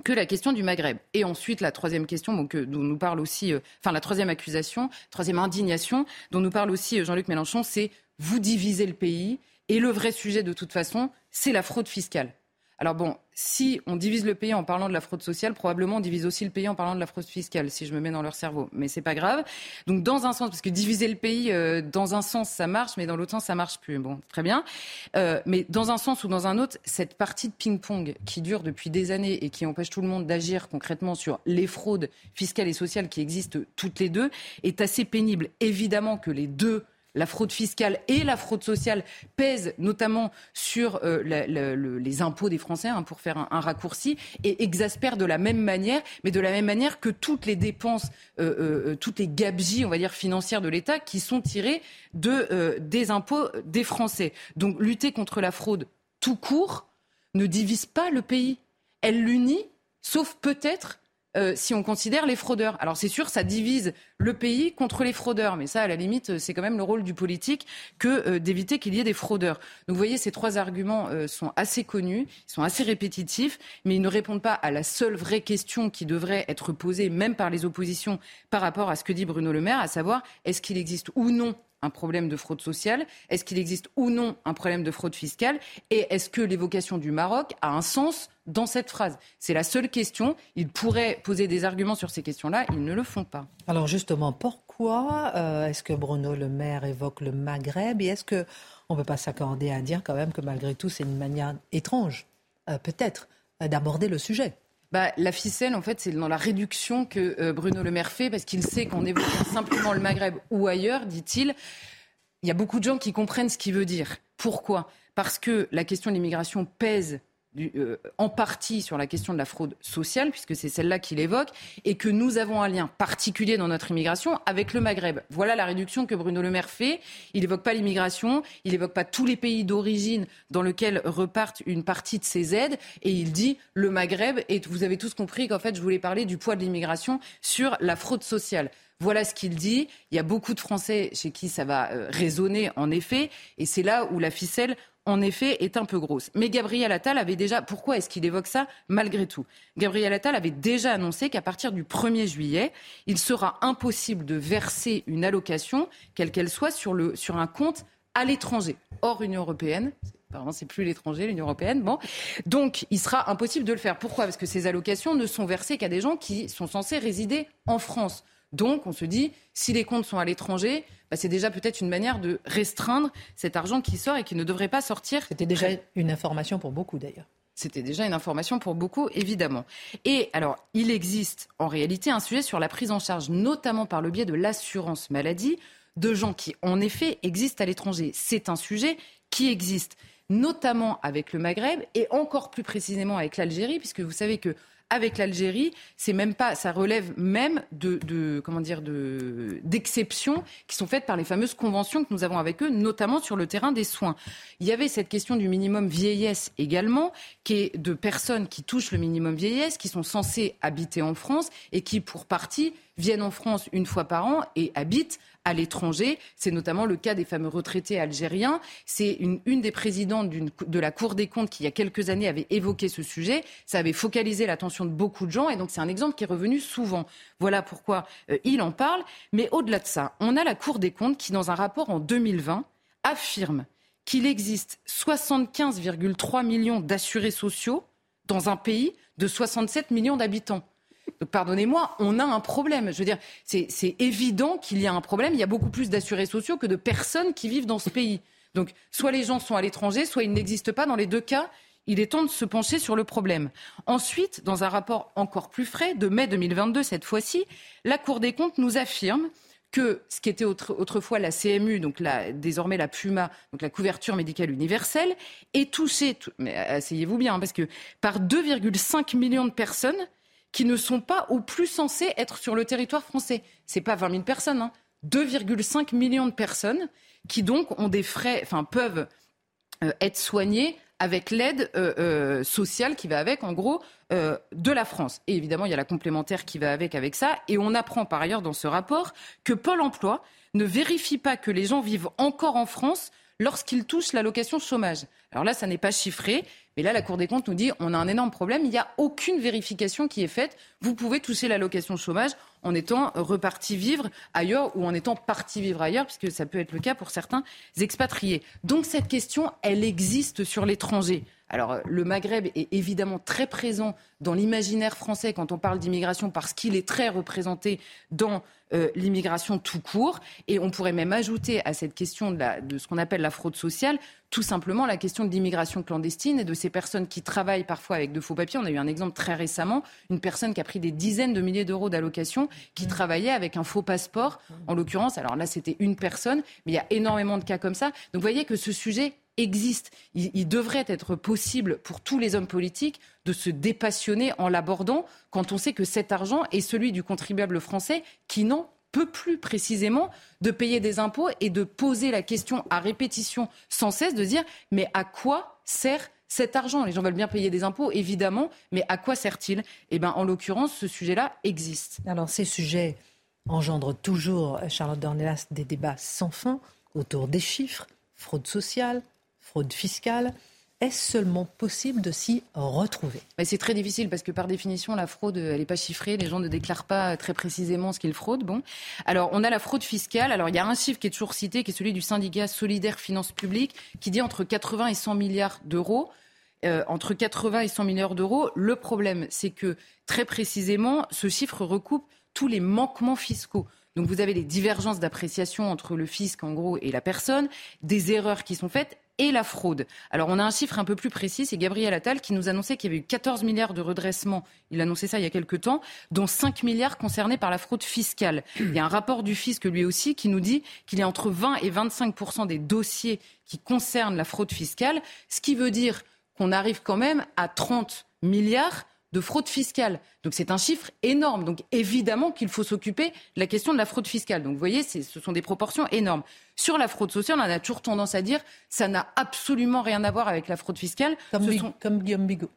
que la question du Maghreb. Et ensuite, la troisième question donc, dont nous parle aussi, euh, enfin la troisième accusation, troisième indignation dont nous parle aussi Jean-Luc Mélenchon, c'est vous divisez le pays. Et le vrai sujet, de toute façon, c'est la fraude fiscale. Alors bon, si on divise le pays en parlant de la fraude sociale, probablement on divise aussi le pays en parlant de la fraude fiscale, si je me mets dans leur cerveau. Mais c'est pas grave. Donc dans un sens, parce que diviser le pays, euh, dans un sens ça marche, mais dans l'autre sens ça marche plus. Bon, très bien. Euh, mais dans un sens ou dans un autre, cette partie de ping-pong qui dure depuis des années et qui empêche tout le monde d'agir concrètement sur les fraudes fiscales et sociales qui existent toutes les deux est assez pénible. Évidemment que les deux la fraude fiscale et la fraude sociale pèsent notamment sur euh, les impôts des Français, hein, pour faire un, raccourci, et exaspèrent de la même manière, mais de la même manière que toutes les dépenses, euh, euh, toutes les gabegies, on va dire, financières de l'État qui sont tirées de, des impôts des Français. Donc lutter contre la fraude tout court ne divise pas le pays. Elle l'unit, sauf peut-être euh, si on considère les fraudeurs. Alors c'est sûr, ça divise le pays contre les fraudeurs, mais ça, à la limite, c'est quand même le rôle du politique que euh, d'éviter qu'il y ait des fraudeurs. Donc vous voyez, ces trois arguments euh, sont assez connus, ils sont assez répétitifs, mais ils ne répondent pas à la seule vraie question qui devrait être posée, même par les oppositions, par rapport à ce que dit Bruno Le Maire, à savoir est-ce qu'il existe ou non un problème de fraude sociale Est-ce qu'il existe ou non un problème de fraude fiscale Et est-ce que l'évocation du Maroc a un sens dans cette phrase? C'est la seule question. Ils pourraient poser des arguments sur ces questions-là, ils ne le font pas. Alors justement, pourquoi euh, est-ce que Bruno Le Maire évoque le Maghreb Et est-ce qu'on ne peut pas s'accorder à dire quand même que malgré tout, c'est une manière étrange, euh, peut-être, euh, d'aborder le sujet? Bah, la ficelle, en fait, c'est dans la réduction que Bruno Le Maire fait, parce qu'il sait qu'en évoquant simplement le Maghreb ou ailleurs, dit-il, il y a beaucoup de gens qui comprennent ce qu'il veut dire. Pourquoi? Parce que la question de l'immigration pèse euh, en partie sur la question de la fraude sociale, puisque c'est celle-là qu'il évoque, et que nous avons un lien particulier dans notre immigration avec le Maghreb. Voilà la réduction que Bruno Le Maire fait. Il n'évoque pas l'immigration, il n'évoque pas tous les pays d'origine dans lesquels repartent une partie de ces aides, et il dit le Maghreb, et vous avez tous compris qu'en fait, je voulais parler du poids de l'immigration sur la fraude sociale. Voilà ce qu'il dit. Il y a beaucoup de Français chez qui ça va euh, résonner, en effet, et c'est là où la ficelle en effet, est un peu grosse. Mais Gabriel Attal avait déjà. Pourquoi est-ce qu'il évoque ça malgré tout? Gabriel Attal avait déjà annoncé qu'à partir du 1er juillet, il sera impossible de verser une allocation, quelle qu'elle soit, sur, le, sur un compte à l'étranger, hors Union européenne. Apparemment, c'est plus l'étranger, l'Union européenne. Bon, donc il sera impossible de le faire. Pourquoi? Parce que ces allocations ne sont versées qu'à des gens qui sont censés résider en France. Donc, on se dit, si les comptes sont à l'étranger, bah, c'est déjà peut-être une manière de restreindre cet argent qui sort et qui ne devrait pas sortir. C'était déjà une information pour beaucoup d'ailleurs. C'était déjà une information pour beaucoup, évidemment. Et alors, il existe en réalité un sujet sur la prise en charge, notamment par le biais de l'assurance maladie, de gens qui, en effet, existent à l'étranger. C'est un sujet qui existe, notamment avec le Maghreb et encore plus précisément avec l'Algérie, puisque vous savez que avec l'Algérie, c'est même pas, ça relève même de, comment dire, d'exceptions qui sont faites par les fameuses conventions que nous avons avec eux, notamment sur le terrain des soins. Il y avait cette question du minimum vieillesse également, qui est de personnes qui touchent le minimum vieillesse, qui sont censées habiter en France et qui, pour partie, viennent en France une fois par an et habitent à l'étranger. C'est notamment le cas des fameux retraités algériens. C'est une, des présidentes de la Cour des comptes qui, il y a quelques années, avait évoqué ce sujet. Ça avait focalisé l'attention de beaucoup de gens et donc c'est un exemple qui est revenu souvent. Voilà pourquoi euh, il en parle. Mais au-delà de ça, on a la Cour des comptes qui, dans un rapport en 2020, affirme qu'il existe 75,3 millions d'assurés sociaux dans un pays de 67 millions d'habitants pardonnez-moi, on a un problème. Je veux dire, c'est évident qu'il y a un problème. Il y a beaucoup plus d'assurés sociaux que de personnes qui vivent dans ce pays. Donc, soit les gens sont à l'étranger, soit ils n'existent pas. Dans les deux cas, il est temps de se pencher sur le problème. Ensuite, dans un rapport encore plus frais, de mai 2022 cette fois-ci, la Cour des comptes nous affirme que ce qui était autrefois la CMU, donc désormais la PUMA, donc la couverture médicale universelle, est touchée, mais asseyez-vous bien, hein, parce que par 2,5 millions de personnes qui ne sont pas ou plus censés être sur le territoire français. Ce n'est pas 20 000 personnes, 2,5 hein. millions de personnes qui donc ont des frais, enfin peuvent euh, être soignées avec l'aide euh, euh, sociale qui va avec, en gros, de la France. Et évidemment, il y a la complémentaire qui va avec avec ça. Et on apprend par ailleurs dans ce rapport que Pôle Emploi ne vérifie pas que les gens vivent encore en France lorsqu'ils touchent l'allocation chômage. Alors là, ça n'est pas chiffré, mais là, la Cour des comptes nous dit on a un énorme problème. Il n'y a aucune vérification qui est faite. Vous pouvez toucher l'allocation chômage en étant reparti vivre ailleurs ou en étant parti vivre ailleurs, puisque ça peut être le cas pour certains expatriés. Donc cette question, elle existe sur l'étranger. Alors le Maghreb est évidemment très présent dans l'imaginaire français quand on parle d'immigration parce qu'il est très représenté dans euh, l'immigration tout court. Et on pourrait même ajouter à cette question de, ce qu'on appelle la fraude sociale tout simplement la question de l'immigration clandestine et de ces personnes qui travaillent parfois avec de faux papiers. On a eu un exemple très récemment, une personne qui a pris des dizaines de milliers d'euros d'allocation, qui travaillait avec un faux passeport, en l'occurrence. Alors là, c'était une personne, mais il y a énormément de cas comme ça. Donc vous voyez que ce sujet existe. Il, devrait être possible pour tous les hommes politiques de se dépassionner en l'abordant quand on sait que cet argent est celui du contribuable français qui n'en peut plus précisément de payer des impôts et de poser la question à répétition sans cesse de dire mais à quoi sert cet argent? Les gens veulent bien payer des impôts, évidemment, mais à quoi sert-il? Eh bien, en l'occurrence, ce sujet-là existe. Alors, ces sujets engendrent toujours, Charlotte Dornelas, des débats sans fin autour des chiffres, fraude sociale, fraude fiscale. Est-ce seulement possible de s'y retrouver? C'est très difficile parce que par définition, la fraude, elle n'est pas chiffrée. Les gens ne déclarent pas très précisément ce qu'ils fraudent. Bon. Alors, on a la fraude fiscale. Alors, il y a un chiffre qui est toujours cité, qui est celui du syndicat Solidaire Finances Publiques, qui dit entre 80 et 100 milliards d'euros. Euh, entre 80 et 100 milliards d'euros. Le problème, c'est que très précisément, ce chiffre recoupe tous les manquements fiscaux. Donc vous avez les divergences d'appréciation entre le fisc en gros et la personne, des erreurs qui sont faites et la fraude. Alors on a un chiffre un peu plus précis, c'est Gabriel Attal qui nous annonçait qu'il y avait eu 14 milliards de redressement, il annonçait ça il y a quelques temps, dont 5 milliards concernés par la fraude fiscale. Il y a un rapport du fisc lui aussi qui nous dit qu'il y a entre 20 et 25% des dossiers qui concernent la fraude fiscale, ce qui veut dire qu'on arrive quand même à 30 milliards de fraude fiscale. Donc c'est un chiffre énorme. Donc évidemment qu'il faut s'occuper de la question de la fraude fiscale. Donc vous voyez, ce sont des proportions énormes. Sur la fraude sociale, on a toujours tendance à dire ça n'a absolument rien à voir avec la fraude fiscale. Comme, Guillaume Bigot.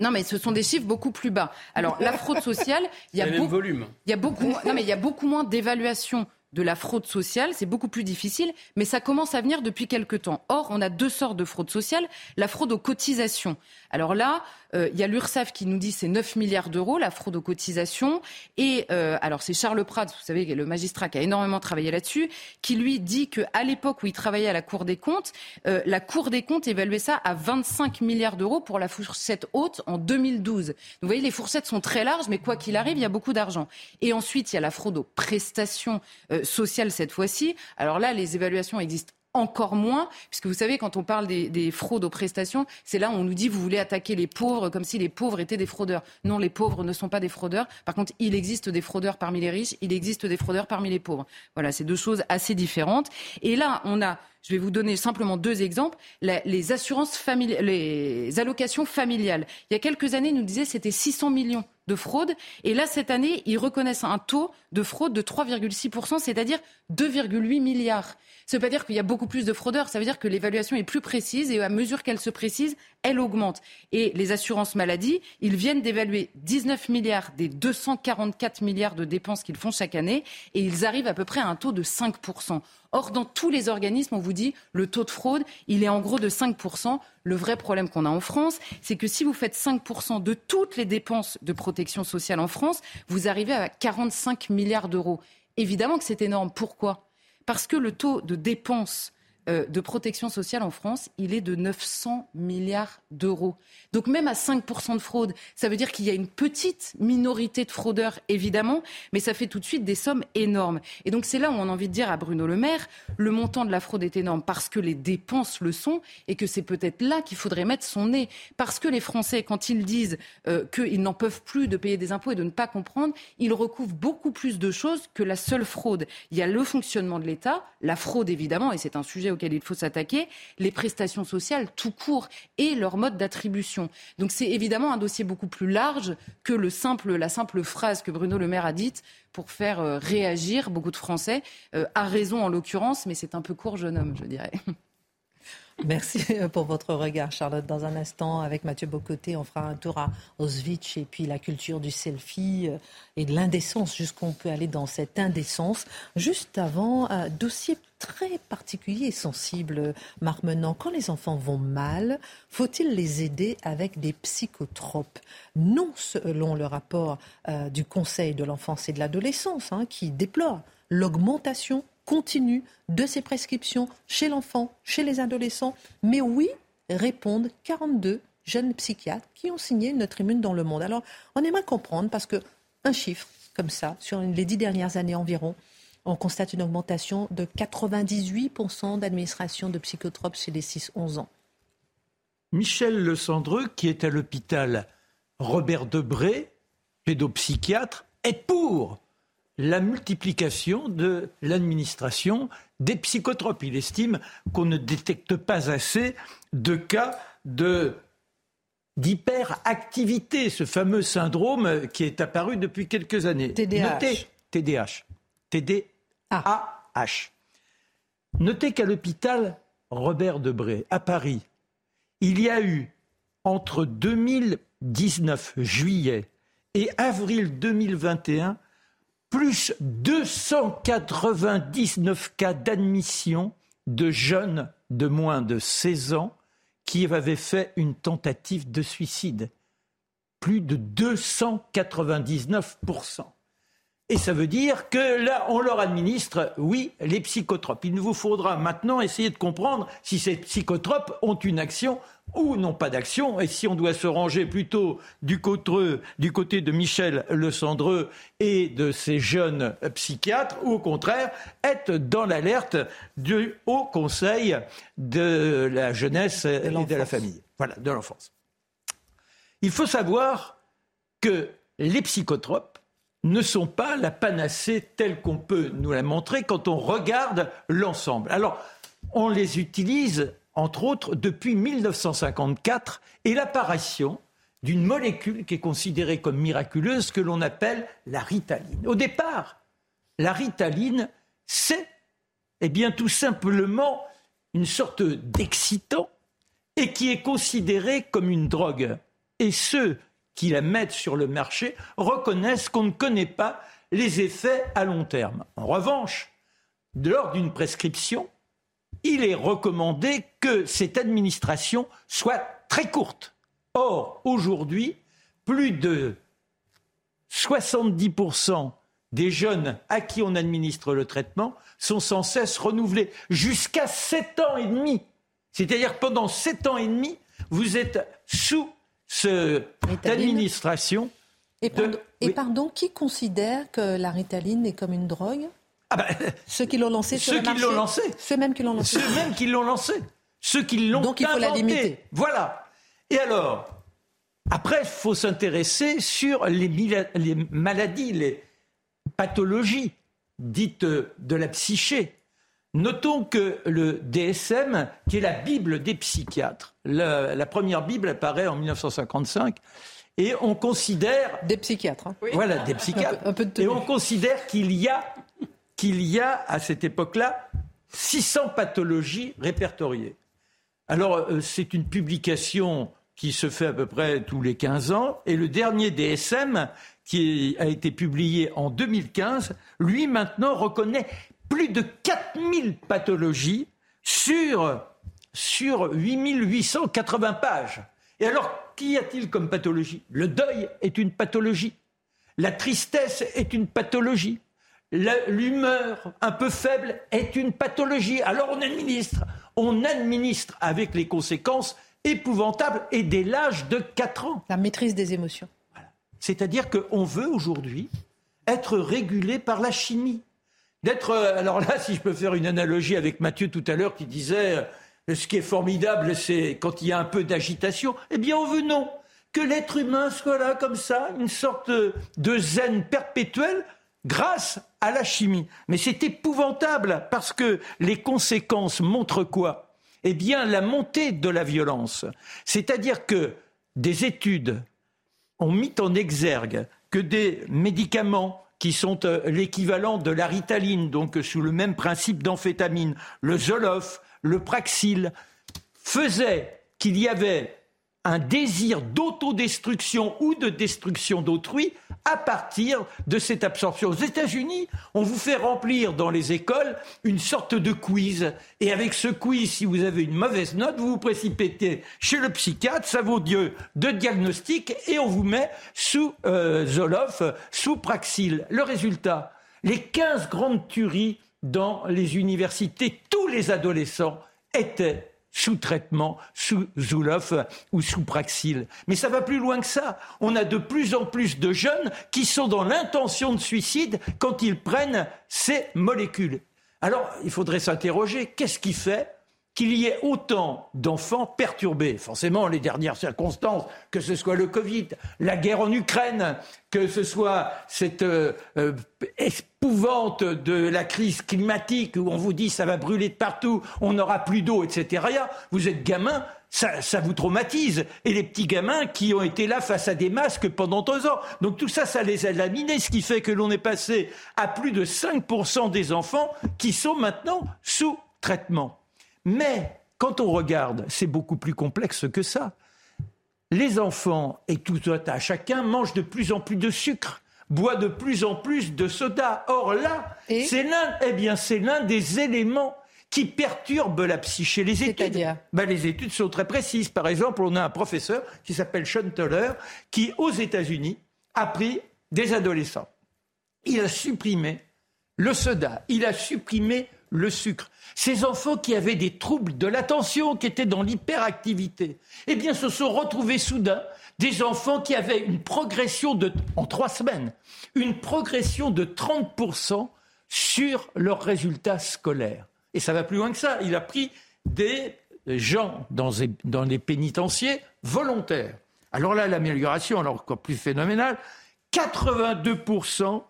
Non, mais ce sont des chiffres beaucoup plus bas. Alors, la fraude sociale, il y a, beaucoup, il y a beaucoup, non, mais il y a beaucoup moins d'évaluation de la fraude sociale, c'est beaucoup plus difficile, mais ça commence à venir depuis quelque temps. Or, on a deux sortes de fraude sociale. La fraude aux cotisations. Alors là, euh, il y a l'URSSAF qui nous dit c'est 9 milliards d'euros, la fraude aux cotisations. Et euh, alors c'est Charles Prats, vous savez, le magistrat qui a énormément travaillé là-dessus, qui lui dit qu'à l'époque où il travaillait à la Cour des comptes, euh, la Cour des comptes évaluait ça à 25 milliards d'euros pour la fourchette haute en 2012. vous voyez, les fourchettes sont très larges, mais quoi qu'il arrive, il y a beaucoup d'argent. Et ensuite, il y a la fraude aux prestations sociales cette fois-ci. Alors là, les évaluations existent encore moins, puisque vous savez, quand on parle des, fraudes aux prestations, c'est là où on nous dit vous voulez attaquer les pauvres comme si les pauvres étaient des fraudeurs. Non, les pauvres ne sont pas des fraudeurs. Par contre, il existe des fraudeurs parmi les riches, il existe des fraudeurs parmi les pauvres. Voilà, c'est deux choses assez différentes. Et là, on a Je vais vous donner simplement deux exemples. les assurances familiales, les allocations familiales. Il y a quelques années, ils nous disaient c'était 600 millions de fraude. Et là, cette année, ils reconnaissent un taux de fraude de 3,6%, c'est-à-dire 2,8 milliards. Ça ne veut pas dire qu'il y a beaucoup plus de fraudeurs, ça veut dire que l'évaluation est plus précise et à mesure qu'elle se précise, elle augmente. Et les assurances maladie, ils viennent d'évaluer 19 milliards des 244 milliards de dépenses qu'ils font chaque année et ils arrivent à peu près à un taux de 5%. Or, dans tous les organismes, on vous dit le taux de fraude, il est en gros de 5%. Le vrai problème qu'on a en France, c'est que si vous faites 5% de toutes les dépenses de protection sociale en France, vous arrivez à 45 milliards d'euros. Évidemment que c'est énorme. Pourquoi? Parce que le taux de dépenses de protection sociale en France, il est de 900 milliards d'euros. Donc même à 5% de fraude, ça veut dire qu'il y a une petite minorité de fraudeurs, évidemment, mais ça fait tout de suite des sommes énormes. Et donc c'est là où on a envie de dire à Bruno Le Maire, le montant de la fraude est énorme parce que les dépenses le sont et que c'est peut-être là qu'il faudrait mettre son nez. Parce que les Français, quand ils disent euh, qu'ils n'en peuvent plus de payer des impôts et de ne pas comprendre, ils recouvrent beaucoup plus de choses que la seule fraude. Il y a le fonctionnement de l'État, la fraude évidemment, et c'est un sujet auquel il faut s'attaquer, les prestations sociales tout court et leur mode d'attribution. Donc c'est évidemment un dossier beaucoup plus large que le simple, la simple phrase que Bruno Le Maire a dite pour faire euh, réagir beaucoup de Français, euh, à raison en l'occurrence, mais c'est un peu court, jeune homme, je dirais. Merci pour votre regard, Charlotte. Dans un instant, avec Mathieu Bocoté, on fera un tour à Auschwitz et puis la culture du selfie euh, et de l'indécence, jusqu'où on peut aller dans cette indécence. Juste avant, un dossier très particulier et sensible, Marc Menant. Quand les enfants vont mal, faut-il les aider avec des psychotropes? Non, selon le rapport euh, du Conseil de l'enfance et de l'adolescence, hein, qui déplore l'augmentation continue de ces prescriptions chez l'enfant, chez les adolescents. Mais oui, répondent 42 jeunes psychiatres qui ont signé une tribune dans le monde. Alors, on aimerait comprendre parce que un chiffre comme ça, sur les dix dernières années environ, on constate une augmentation de 98% d'administration de psychotropes chez les 6-11 ans. Michel Le Cendreux, qui est à l'hôpital Robert Debré, pédopsychiatre, est pour la multiplication de l'administration des psychotropes. Il estime qu'on ne détecte pas assez de cas de d'hyperactivité, ce fameux syndrome qui est apparu depuis quelques années. TDAH. Notez, TDAH. TDAH. Notez qu'à l'hôpital Robert Debré, à Paris, il y a eu entre 2019 juillet et avril 2021 plus 299 cas d'admission de jeunes de moins de 16 ans qui avaient fait une tentative de suicide. Plus de 299 et ça veut dire que là, on leur administre, oui, les psychotropes. Il vous faudra maintenant essayer de comprendre si ces psychotropes ont une action ou n'ont pas d'action, et si on doit se ranger plutôt du côté, du côté de Michel Le Cendreux et de ces jeunes psychiatres, ou au contraire, être dans l'alerte du Haut Conseil de la jeunesse et de la famille. Voilà, de l'enfance. Il faut savoir que les psychotropes ne sont pas la panacée telle qu'on peut nous la montrer quand on regarde l'ensemble. Alors, on les utilise, entre autres, depuis 1954 et l'apparition d'une molécule qui est considérée comme miraculeuse que l'on appelle la ritaline. Au départ, la ritaline, c'est eh bien tout simplement une sorte d'excitant et qui est considéré comme une drogue. Et ceux qui la mettent sur le marché reconnaissent qu'on ne connaît pas les effets à long terme. En revanche, lors d'une prescription, il est recommandé que cette administration soit très courte. Or, aujourd'hui, plus de 70% des jeunes à qui on administre le traitement sont sans cesse renouvelés jusqu'à 7 ans et demi. C'est-à-dire pendant 7 ans et demi, vous êtes sous cette administration. Et, pardon, qui considère que la ritaline est comme une drogue ah ben, Ceux qui l'ont lancé sur ceux qui l'ont lancé. Ceux mêmes qui l'ont lancé. Ceux qui l'ont lancé. Ceux qui l'ont Donc il faut la limiter. Voilà. Et alors, après, il faut s'intéresser sur les, les maladies, les pathologies dites de la psyché. Notons que le DSM, qui est la Bible des psychiatres, la, première Bible apparaît en 1955, et on considère... Des psychiatres. Hein. Voilà, des psychiatres. et on considère qu'il y a, qu'il y a, à cette époque-là, 600 pathologies répertoriées. Alors, euh, c'est une publication qui se fait à peu près tous les 15 ans, et le dernier DSM, qui a été publié en 2015, lui maintenant reconnaît plus de 4000 pathologies sur, sur 8880 pages. Et alors, qu'y a-t-il comme pathologie? Le deuil est une pathologie. La tristesse est une pathologie. L'humeur un peu faible est une pathologie. Alors on administre, on administre avec les conséquences épouvantables et dès l'âge de 4 ans. La maîtrise des émotions. C'est-à-dire qu'on veut aujourd'hui être régulé par la chimie d'être. Euh, alors là, si je peux faire une analogie avec Mathieu tout à l'heure qui disait euh, ce qui est formidable, c'est quand il y a un peu d'agitation. Eh bien, on veut non. Que l'être humain soit là comme ça, une sorte de zen perpétuel grâce à la chimie. Mais c'est épouvantable parce que les conséquences montrent quoi? Eh bien, la montée de la violence. C'est-à-dire que des études ont mis en exergue que des médicaments qui sont euh, l'équivalent de la ritaline, donc sous le même principe d'amphétamine, le Zoloft, le Praxil, faisaient qu'il y avait un désir d'autodestruction ou de destruction d'autrui à partir de cette absorption. Aux États-Unis, on vous fait remplir dans les écoles une sorte de quiz. Et avec ce quiz, si vous avez une mauvaise note, vous vous précipitez chez le psychiatre, ça vaut Dieu de diagnostic, et on vous met sous euh, sous Praxil. Le résultat, les 15 grandes tueries dans les universités, tous les adolescents étaient sous traitement, sous Zoloft ou sous Praxil. Mais ça va plus loin que ça. On a de plus en plus de jeunes qui sont dans l'intention de suicide quand ils prennent ces molécules. Alors, il faudrait s'interroger, qu'est-ce qui fait qu'il y ait autant d'enfants perturbés. Forcément, les dernières circonstances, que ce soit le Covid, la guerre en Ukraine, que ce soit cette euh, euh, épouvante de la crise climatique où on vous dit ça va brûler de partout, on n'aura plus d'eau, etc. Vous êtes gamin, ça, ça, vous traumatise. Et les petits gamins qui ont été là face à des masques pendant deux ans. Donc tout ça, ça les a laminés, ce qui fait que l'on est passé à plus de 5% des enfants qui sont maintenant sous traitement. Mais quand on regarde, c'est beaucoup plus complexe que ça. Les enfants, et tout à chacun, mangent de plus en plus de sucre boivent de plus en plus de soda. Or là, c'est l'un, eh bien, c'est l'un des éléments qui perturbe la psyché. Les études, ben, les études sont très précises. Par exemple, on a un professeur qui s'appelle Sean Toller, qui, aux États-Unis, a pris des adolescents. Il a supprimé le soda, il a supprimé le sucre. Ces enfants qui avaient des troubles de l'attention, qui étaient dans l'hyperactivité, eh bien, se sont retrouvés soudain des enfants qui avaient une progression de, en trois semaines, une progression de 30% sur leurs résultats scolaires. Et ça va plus loin que ça. Il a pris des gens dans, les pénitenciers volontaires. Alors là, l'amélioration, alors encore plus phénoménale, 82%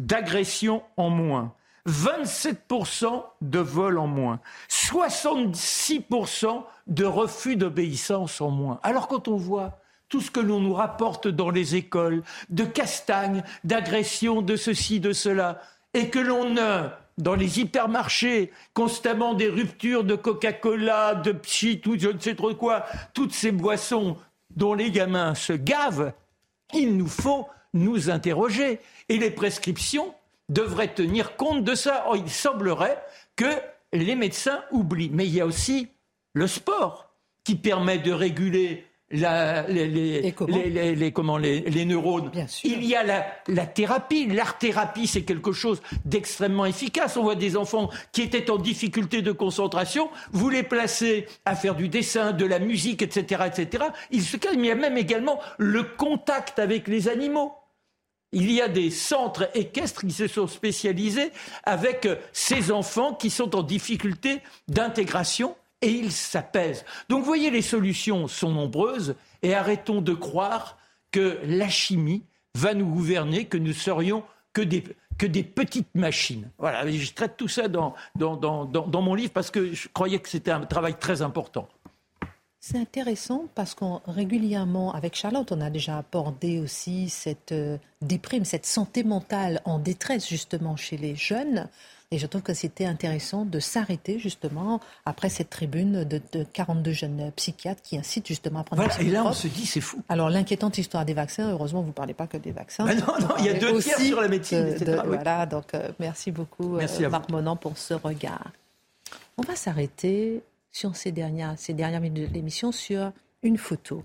d'agressions en moins. 27% de vols en moins, 66% de refus d'obéissance en moins. Alors quand on voit tout ce que l'on nous rapporte dans les écoles, de castagnes, d'agressions, de ceci, de cela, et que l'on a dans les hypermarchés constamment des ruptures de Coca-Cola, de pchit ou je ne sais trop quoi, toutes ces boissons dont les gamins se gavent, il nous faut nous interroger. Et les prescriptions devrait tenir compte de ça. il semblerait que les médecins oublient. Mais il y a aussi le sport qui permet de réguler les, comment les, neurones. Il y a la, thérapie. L'art-thérapie, c'est quelque chose d'extrêmement efficace. On voit des enfants qui étaient en difficulté de concentration. Vous les placez à faire du dessin, de la musique, etc., etc. Ils se calment. Il y a même également le contact avec les animaux. Il y a des centres équestres qui se sont spécialisés avec euh, ces enfants qui sont en difficulté d'intégration et ils s'apaisent. Donc vous voyez, les solutions sont nombreuses et arrêtons de croire que la chimie va nous gouverner, que nous serions que des, petites machines. Voilà, je traite tout ça dans, dans, dans, dans mon livre parce que je croyais que c'était un travail très important. C'est intéressant parce qu'on régulièrement, avec Charlotte, on a déjà abordé aussi cette euh, déprime, cette santé mentale en détresse justement chez les jeunes. Et je trouve que c'était intéressant de s'arrêter justement après cette tribune de, 42 jeunes psychiatres qui incitent justement à prendre voilà, Et là, on se dit, c'est fou. Alors, l'inquiétante histoire des vaccins, heureusement, vous ne parlez pas que des vaccins. non, non, il y a deux tiers sur la médecine. Voilà, donc euh, merci beaucoup, merci euh, Marc Monan, pour ce regard. On va s'arrêter sur ces dernières, minutes de l'émission sur une photo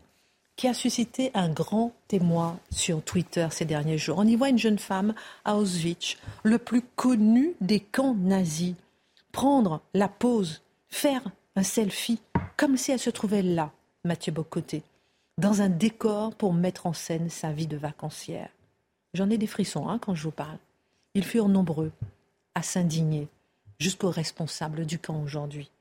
qui a suscité un grand témoin sur Twitter ces derniers jours. On y voit une jeune femme à Auschwitz, le plus connu des camps nazis, prendre la pose, faire un selfie, comme si elle se trouvait là, Mathieu Bocoté, dans un décor pour mettre en scène sa vie de vacancière. J'en ai des frissons hein, quand je vous parle. Ils furent nombreux à s'indigner, jusqu'aux responsables du camp aujourd'hui.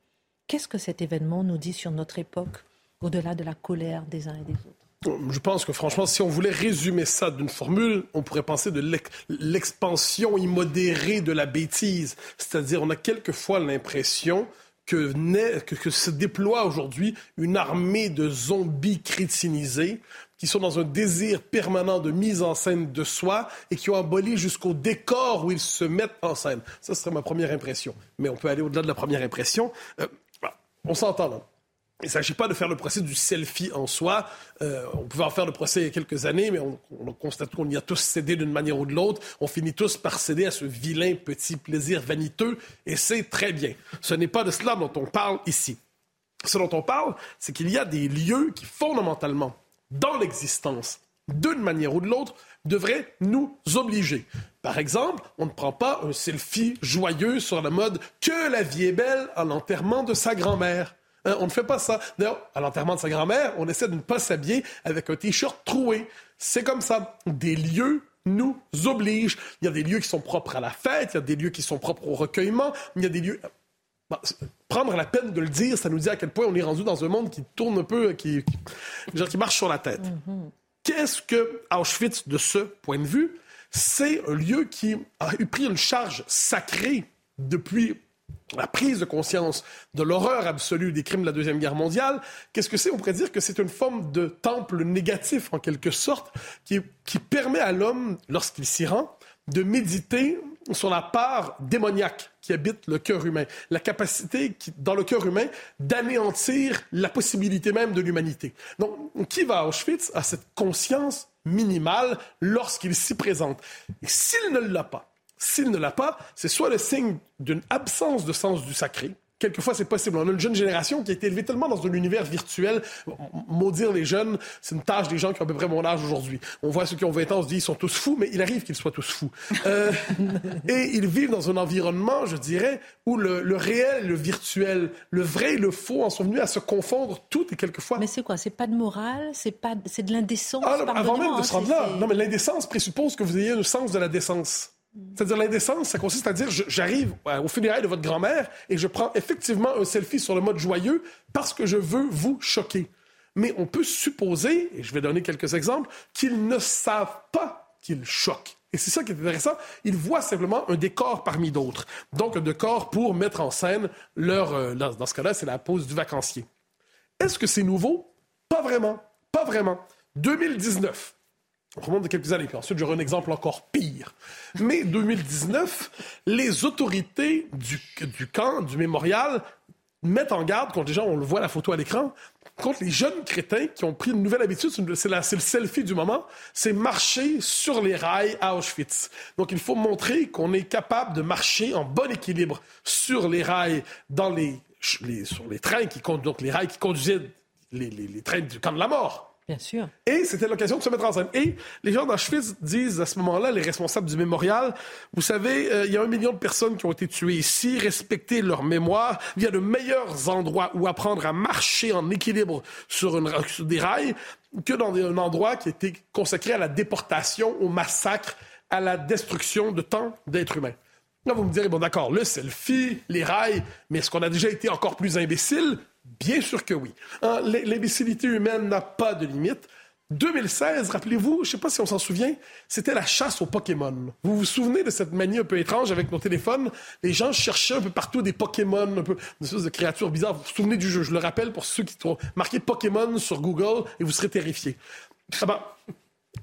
Qu'est-ce que cet événement nous dit sur notre époque, au-delà de la colère des uns et des autres? Je pense que franchement, si on voulait résumer ça d'une formule, on pourrait penser de l'expansion immodérée de la bêtise. C'est-à-dire, on a quelquefois l'impression que, se déploie aujourd'hui une armée de zombies crétinisés qui sont dans un désir permanent de mise en scène de soi et qui ont aboli jusqu'au décor où ils se mettent en scène. Ça serait ma première impression. Mais on peut aller au-delà de la première impression. Euh, on s'entend. Il ne s'agit pas de faire le procès du selfie en soi. Euh, on pouvait en faire le procès il y a quelques années, mais on, constate qu'on y a tous cédé d'une manière ou de l'autre. On finit tous par céder à ce vilain petit plaisir vaniteux, et c'est très bien. Ce n'est pas de cela dont on parle ici. Ce dont on parle, c'est qu'il y a des lieux qui, fondamentalement, dans l'existence, d'une manière ou de l'autre, devraient nous obliger. Par exemple, on ne prend pas un selfie joyeux sur la mode que la vie est belle à l'enterrement de sa grand-mère. Hein, on ne fait pas ça. D'ailleurs, à l'enterrement de sa grand-mère, on essaie de ne pas s'habiller avec un t-shirt troué. C'est comme ça. Des lieux nous obligent. Il y a des lieux qui sont propres à la fête, il y a des lieux qui sont propres au recueillement, il y a des lieux... Bah, prendre la peine de le dire, ça nous dit à quel point on est rendu dans un monde qui tourne un peu, qui, qui, marche sur la tête. Mm-hmm. Qu'est-ce que Auschwitz, de ce point de vue, c'est un lieu qui a pris une charge sacrée depuis la prise de conscience de l'horreur absolue des crimes de la Deuxième Guerre mondiale. Qu'est-ce que c'est? On pourrait dire que c'est une forme de temple négatif, en quelque sorte, qui, qui permet à l'homme, lorsqu'il s'y rend, de méditer sur la part démoniaque qui habite le cœur humain, la capacité qui, dans le cœur humain d'anéantir la possibilité même de l'humanité. Donc, qui va à Auschwitz a cette conscience minimale lorsqu'il s'y présente. Et s'il ne l'a pas, s'il ne l'a pas, c'est soit le signe d'une absence de sens du sacré, quelquefois c'est possible. On a une jeune génération qui a été élevée tellement dans un univers virtuel. Maudire les jeunes, c'est une tâche des gens qui ont à peu près mon âge aujourd'hui. On voit ceux qui ont 20 ans, on se dit ils sont tous fous, mais il arrive qu'ils soient tous fous. Euh, et ils vivent dans un environnement, je dirais, où le, réel et le virtuel, le vrai et le faux en sont venus à se confondre tout et quelquefois. Mais c'est quoi? C'est pas de morale, c'est pas, c'est de l'indécence. Ah, avant même de se rendre là, non mais l'indécence présuppose que vous ayez un sens de la décence. C'est-à-dire l'indécence, ça consiste à dire j'arrive au funérailles de votre grand-mère et je prends effectivement un selfie sur le mode joyeux parce que je veux vous choquer. Mais on peut supposer, et je vais donner quelques exemples, qu'ils ne savent pas qu'ils choquent. Et c'est ça qui est intéressant. Ils voient simplement un décor parmi d'autres. Donc un décor pour mettre en scène leur... Euh, dans ce cas-là, c'est la pose du vacancier. Est-ce que c'est nouveau? Pas vraiment. Pas vraiment. 2019. On remonte de quelques années, puis ensuite j'aurai un exemple encore pire. Mais 2019, les autorités du, camp, du mémorial, mettent en garde contre les gens, on le voit la photo à l'écran, contre les jeunes crétins qui ont pris une nouvelle habitude, c'est le selfie du moment, c'est marcher sur les rails à Auschwitz. Donc il faut montrer qu'on est capable de marcher en bon équilibre sur les rails, dans les, sur les trains qui donc les rails qui conduisaient les trains du camp de la mort. Bien sûr. Et c'était l'occasion de se mettre en scène. Et les gens d'Auschwitz disent à ce moment-là, les responsables du mémorial, vous savez, euh, il y a un million de personnes qui ont été tuées ici, respectez leur mémoire. Il y a de meilleurs endroits où apprendre à marcher en équilibre sur, des rails que dans un endroit qui était consacré à la déportation, au massacre, à la destruction de tant d'êtres humains. Là, vous me direz, bon d'accord, le selfie, les rails, mais est-ce qu'on a déjà été encore plus imbécile? Bien sûr que oui. Hein, l'imbécilité humaine n'a pas de limite. 2016, rappelez-vous, je ne sais pas si on s'en souvient, c'était la chasse aux Pokémon. Vous vous souvenez de cette manie un peu étrange avec nos téléphones? Les gens cherchaient un peu partout des Pokémon, un peu des de créatures bizarres. Vous vous souvenez du jeu? Je le rappelle pour ceux qui ont marqué Pokémon sur Google et vous serez terrifiés. Ah ben,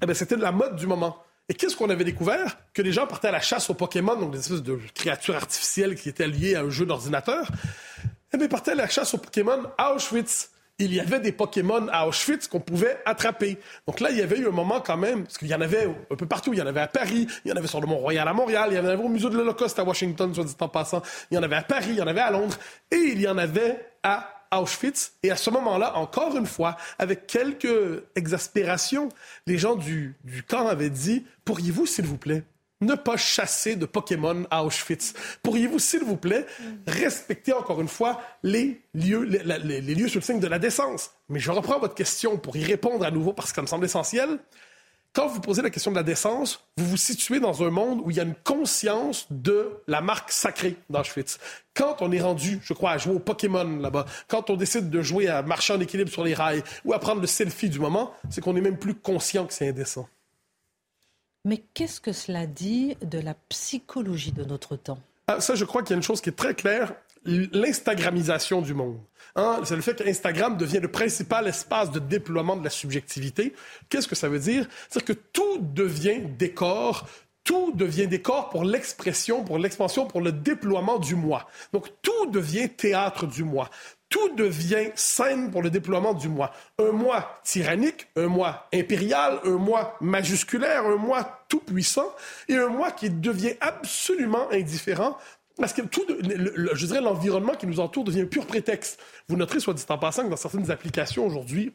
eh ben, c'était la mode du moment. Et qu'est-ce qu'on avait découvert? Que les gens partaient à la chasse aux Pokémon, donc des espèces de créatures artificielles qui étaient liées à un jeu d'ordinateur. Eh bien, partaient à la chasse aux Pokémon à Auschwitz il y avait des Pokémon à Auschwitz qu'on pouvait attraper. Donc là, il y avait eu un moment quand même, parce qu'il y en avait un peu partout. Il y en avait à Paris, il y en avait sur le Mont-Royal à Montréal, il y en avait au Musée de l'Holocauste à Washington, soit dit en passant. Il y en avait à Paris, il y en avait à Londres, et il y en avait à Auschwitz. Et à ce moment-là, encore une fois, avec quelques exaspérations, les gens du camp avaient dit, pourriez-vous, s'il vous plaît, ne pas chasser de Pokémon à Auschwitz. Pourriez-vous, s'il vous plaît, respecter encore une fois les lieux, les, lieux sur le signe de la décence? Mais je reprends votre question pour y répondre à nouveau parce que ça me semble essentiel. Quand vous posez la question de la décence, vous vous situez dans un monde où il y a une conscience de la marque sacrée d'Auschwitz. Quand on est rendu, je crois, à jouer au Pokémon là-bas, quand on décide de jouer à marcher en équilibre sur les rails ou à prendre le selfie du moment, c'est qu'on n'est même plus conscient que c'est indécent. Mais qu'est-ce que cela dit de la psychologie de notre temps? Ah, Ça, je crois qu'il y a une chose qui est très claire, l'Instagramisation du monde. Hein? C'est le fait qu'Instagram devient le principal espace de déploiement de la subjectivité. Qu'est-ce que ça veut dire? C'est-à-dire que tout devient décor, tout devient décor pour l'expression, pour l'expansion, pour le déploiement du moi. Donc tout devient théâtre du moi tout devient scène pour le déploiement du moi. Un moi tyrannique, un moi impérial, un moi majusculaire, un moi tout-puissant et un moi qui devient absolument indifférent parce que tout, je dirais, l'environnement qui nous entoure devient un pur prétexte. Vous noterez, soit dit en passant, que dans certaines applications aujourd'hui,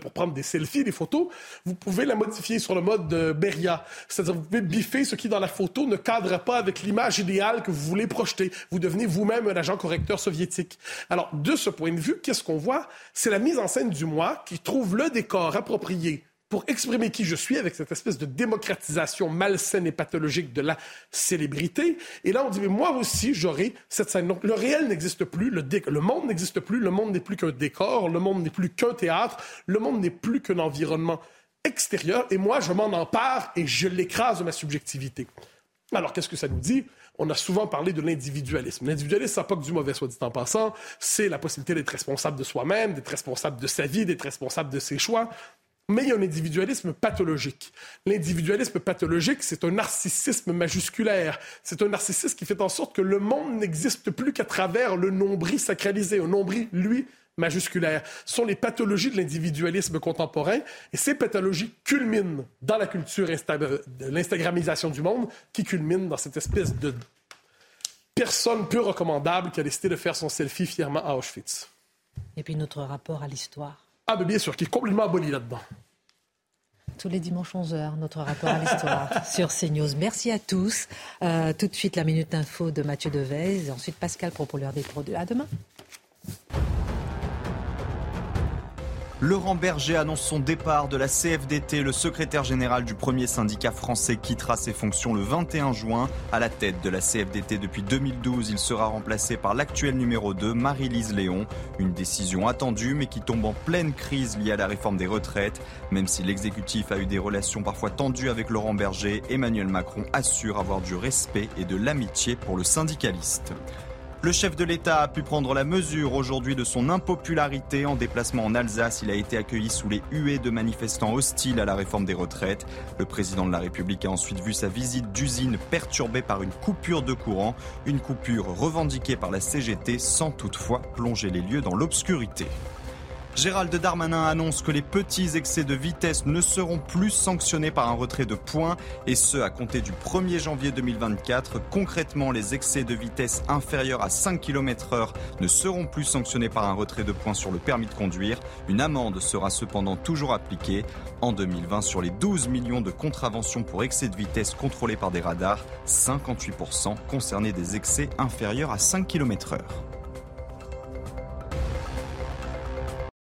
pour prendre des selfies, des photos, vous pouvez la modifier sur le mode de Beria. C'est-à-dire vous pouvez biffer ce qui, dans la photo, ne cadre pas avec l'image idéale que vous voulez projeter. Vous devenez vous-même un agent correcteur soviétique. Alors, de ce point de vue, qu'est-ce qu'on voit? C'est la mise en scène du moi qui trouve le décor approprié pour exprimer qui je suis avec cette espèce de démocratisation malsaine et pathologique de la célébrité. Et là, on dit, mais moi aussi, j'aurai cette scène. Donc, le réel n'existe plus, le, le monde n'existe plus, le monde n'est plus qu'un décor, le monde n'est plus qu'un théâtre, le monde n'est plus qu'un environnement extérieur, et moi, je m'en empare et je l'écrase de ma subjectivité. Alors, qu'est-ce que ça nous dit? On a souvent parlé de l'individualisme. L'individualisme, ça n'a pas que du mauvais, soit dit en passant. C'est la possibilité d'être responsable de soi-même, d'être responsable de sa vie, d'être responsable de ses choix. Mais il y a un individualisme pathologique. L'individualisme pathologique, c'est un narcissisme majusculaire. C'est un narcissisme qui fait en sorte que le monde n'existe plus qu'à travers le nombril sacralisé, un nombril, lui, majusculaire. Ce sont les pathologies de l'individualisme contemporain. Et ces pathologies culminent dans la culture de l'instagramisation du monde, qui culmine dans cette espèce de personne peu recommandable qui a décidé de faire son selfie fièrement à Auschwitz. Et puis notre rapport à l'histoire. Ah, mais bien sûr, qui est complètement aboli là-dedans. Tous les dimanches 11h, notre rapport à l'histoire sur CNews. Merci à tous. Euh, tout de suite, la Minute Info de Mathieu Devez. Et ensuite, Pascal pour l'heure des produits. À demain. Laurent Berger annonce son départ de la CFDT. Le secrétaire général du premier syndicat français quittera ses fonctions le 21 juin. À la tête de la CFDT depuis 2012, il sera remplacé par l'actuel numéro 2, Marie-Lise Léon. Une décision attendue mais qui tombe en pleine crise liée à la réforme des retraites. Même si l'exécutif a eu des relations parfois tendues avec Laurent Berger, Emmanuel Macron assure avoir du respect et de l'amitié pour le syndicaliste. Le chef de l'État a pu prendre la mesure aujourd'hui de son impopularité. En déplacement en Alsace, il a été accueilli sous les huées de manifestants hostiles à la réforme des retraites. Le président de la République a ensuite vu sa visite d'usine perturbée par une coupure de courant, une coupure revendiquée par la CGT sans toutefois plonger les lieux dans l'obscurité. Gérald Darmanin annonce que les petits excès de vitesse ne seront plus sanctionnés par un retrait de points et ce à compter du 1er janvier 2024. Concrètement, les excès de vitesse inférieurs à 5 km heure ne seront plus sanctionnés par un retrait de points sur le permis de conduire. Une amende sera cependant toujours appliquée. En 2020, sur les 12 millions de contraventions pour excès de vitesse contrôlées par des radars, 58% concernaient des excès inférieurs à 5 km heure.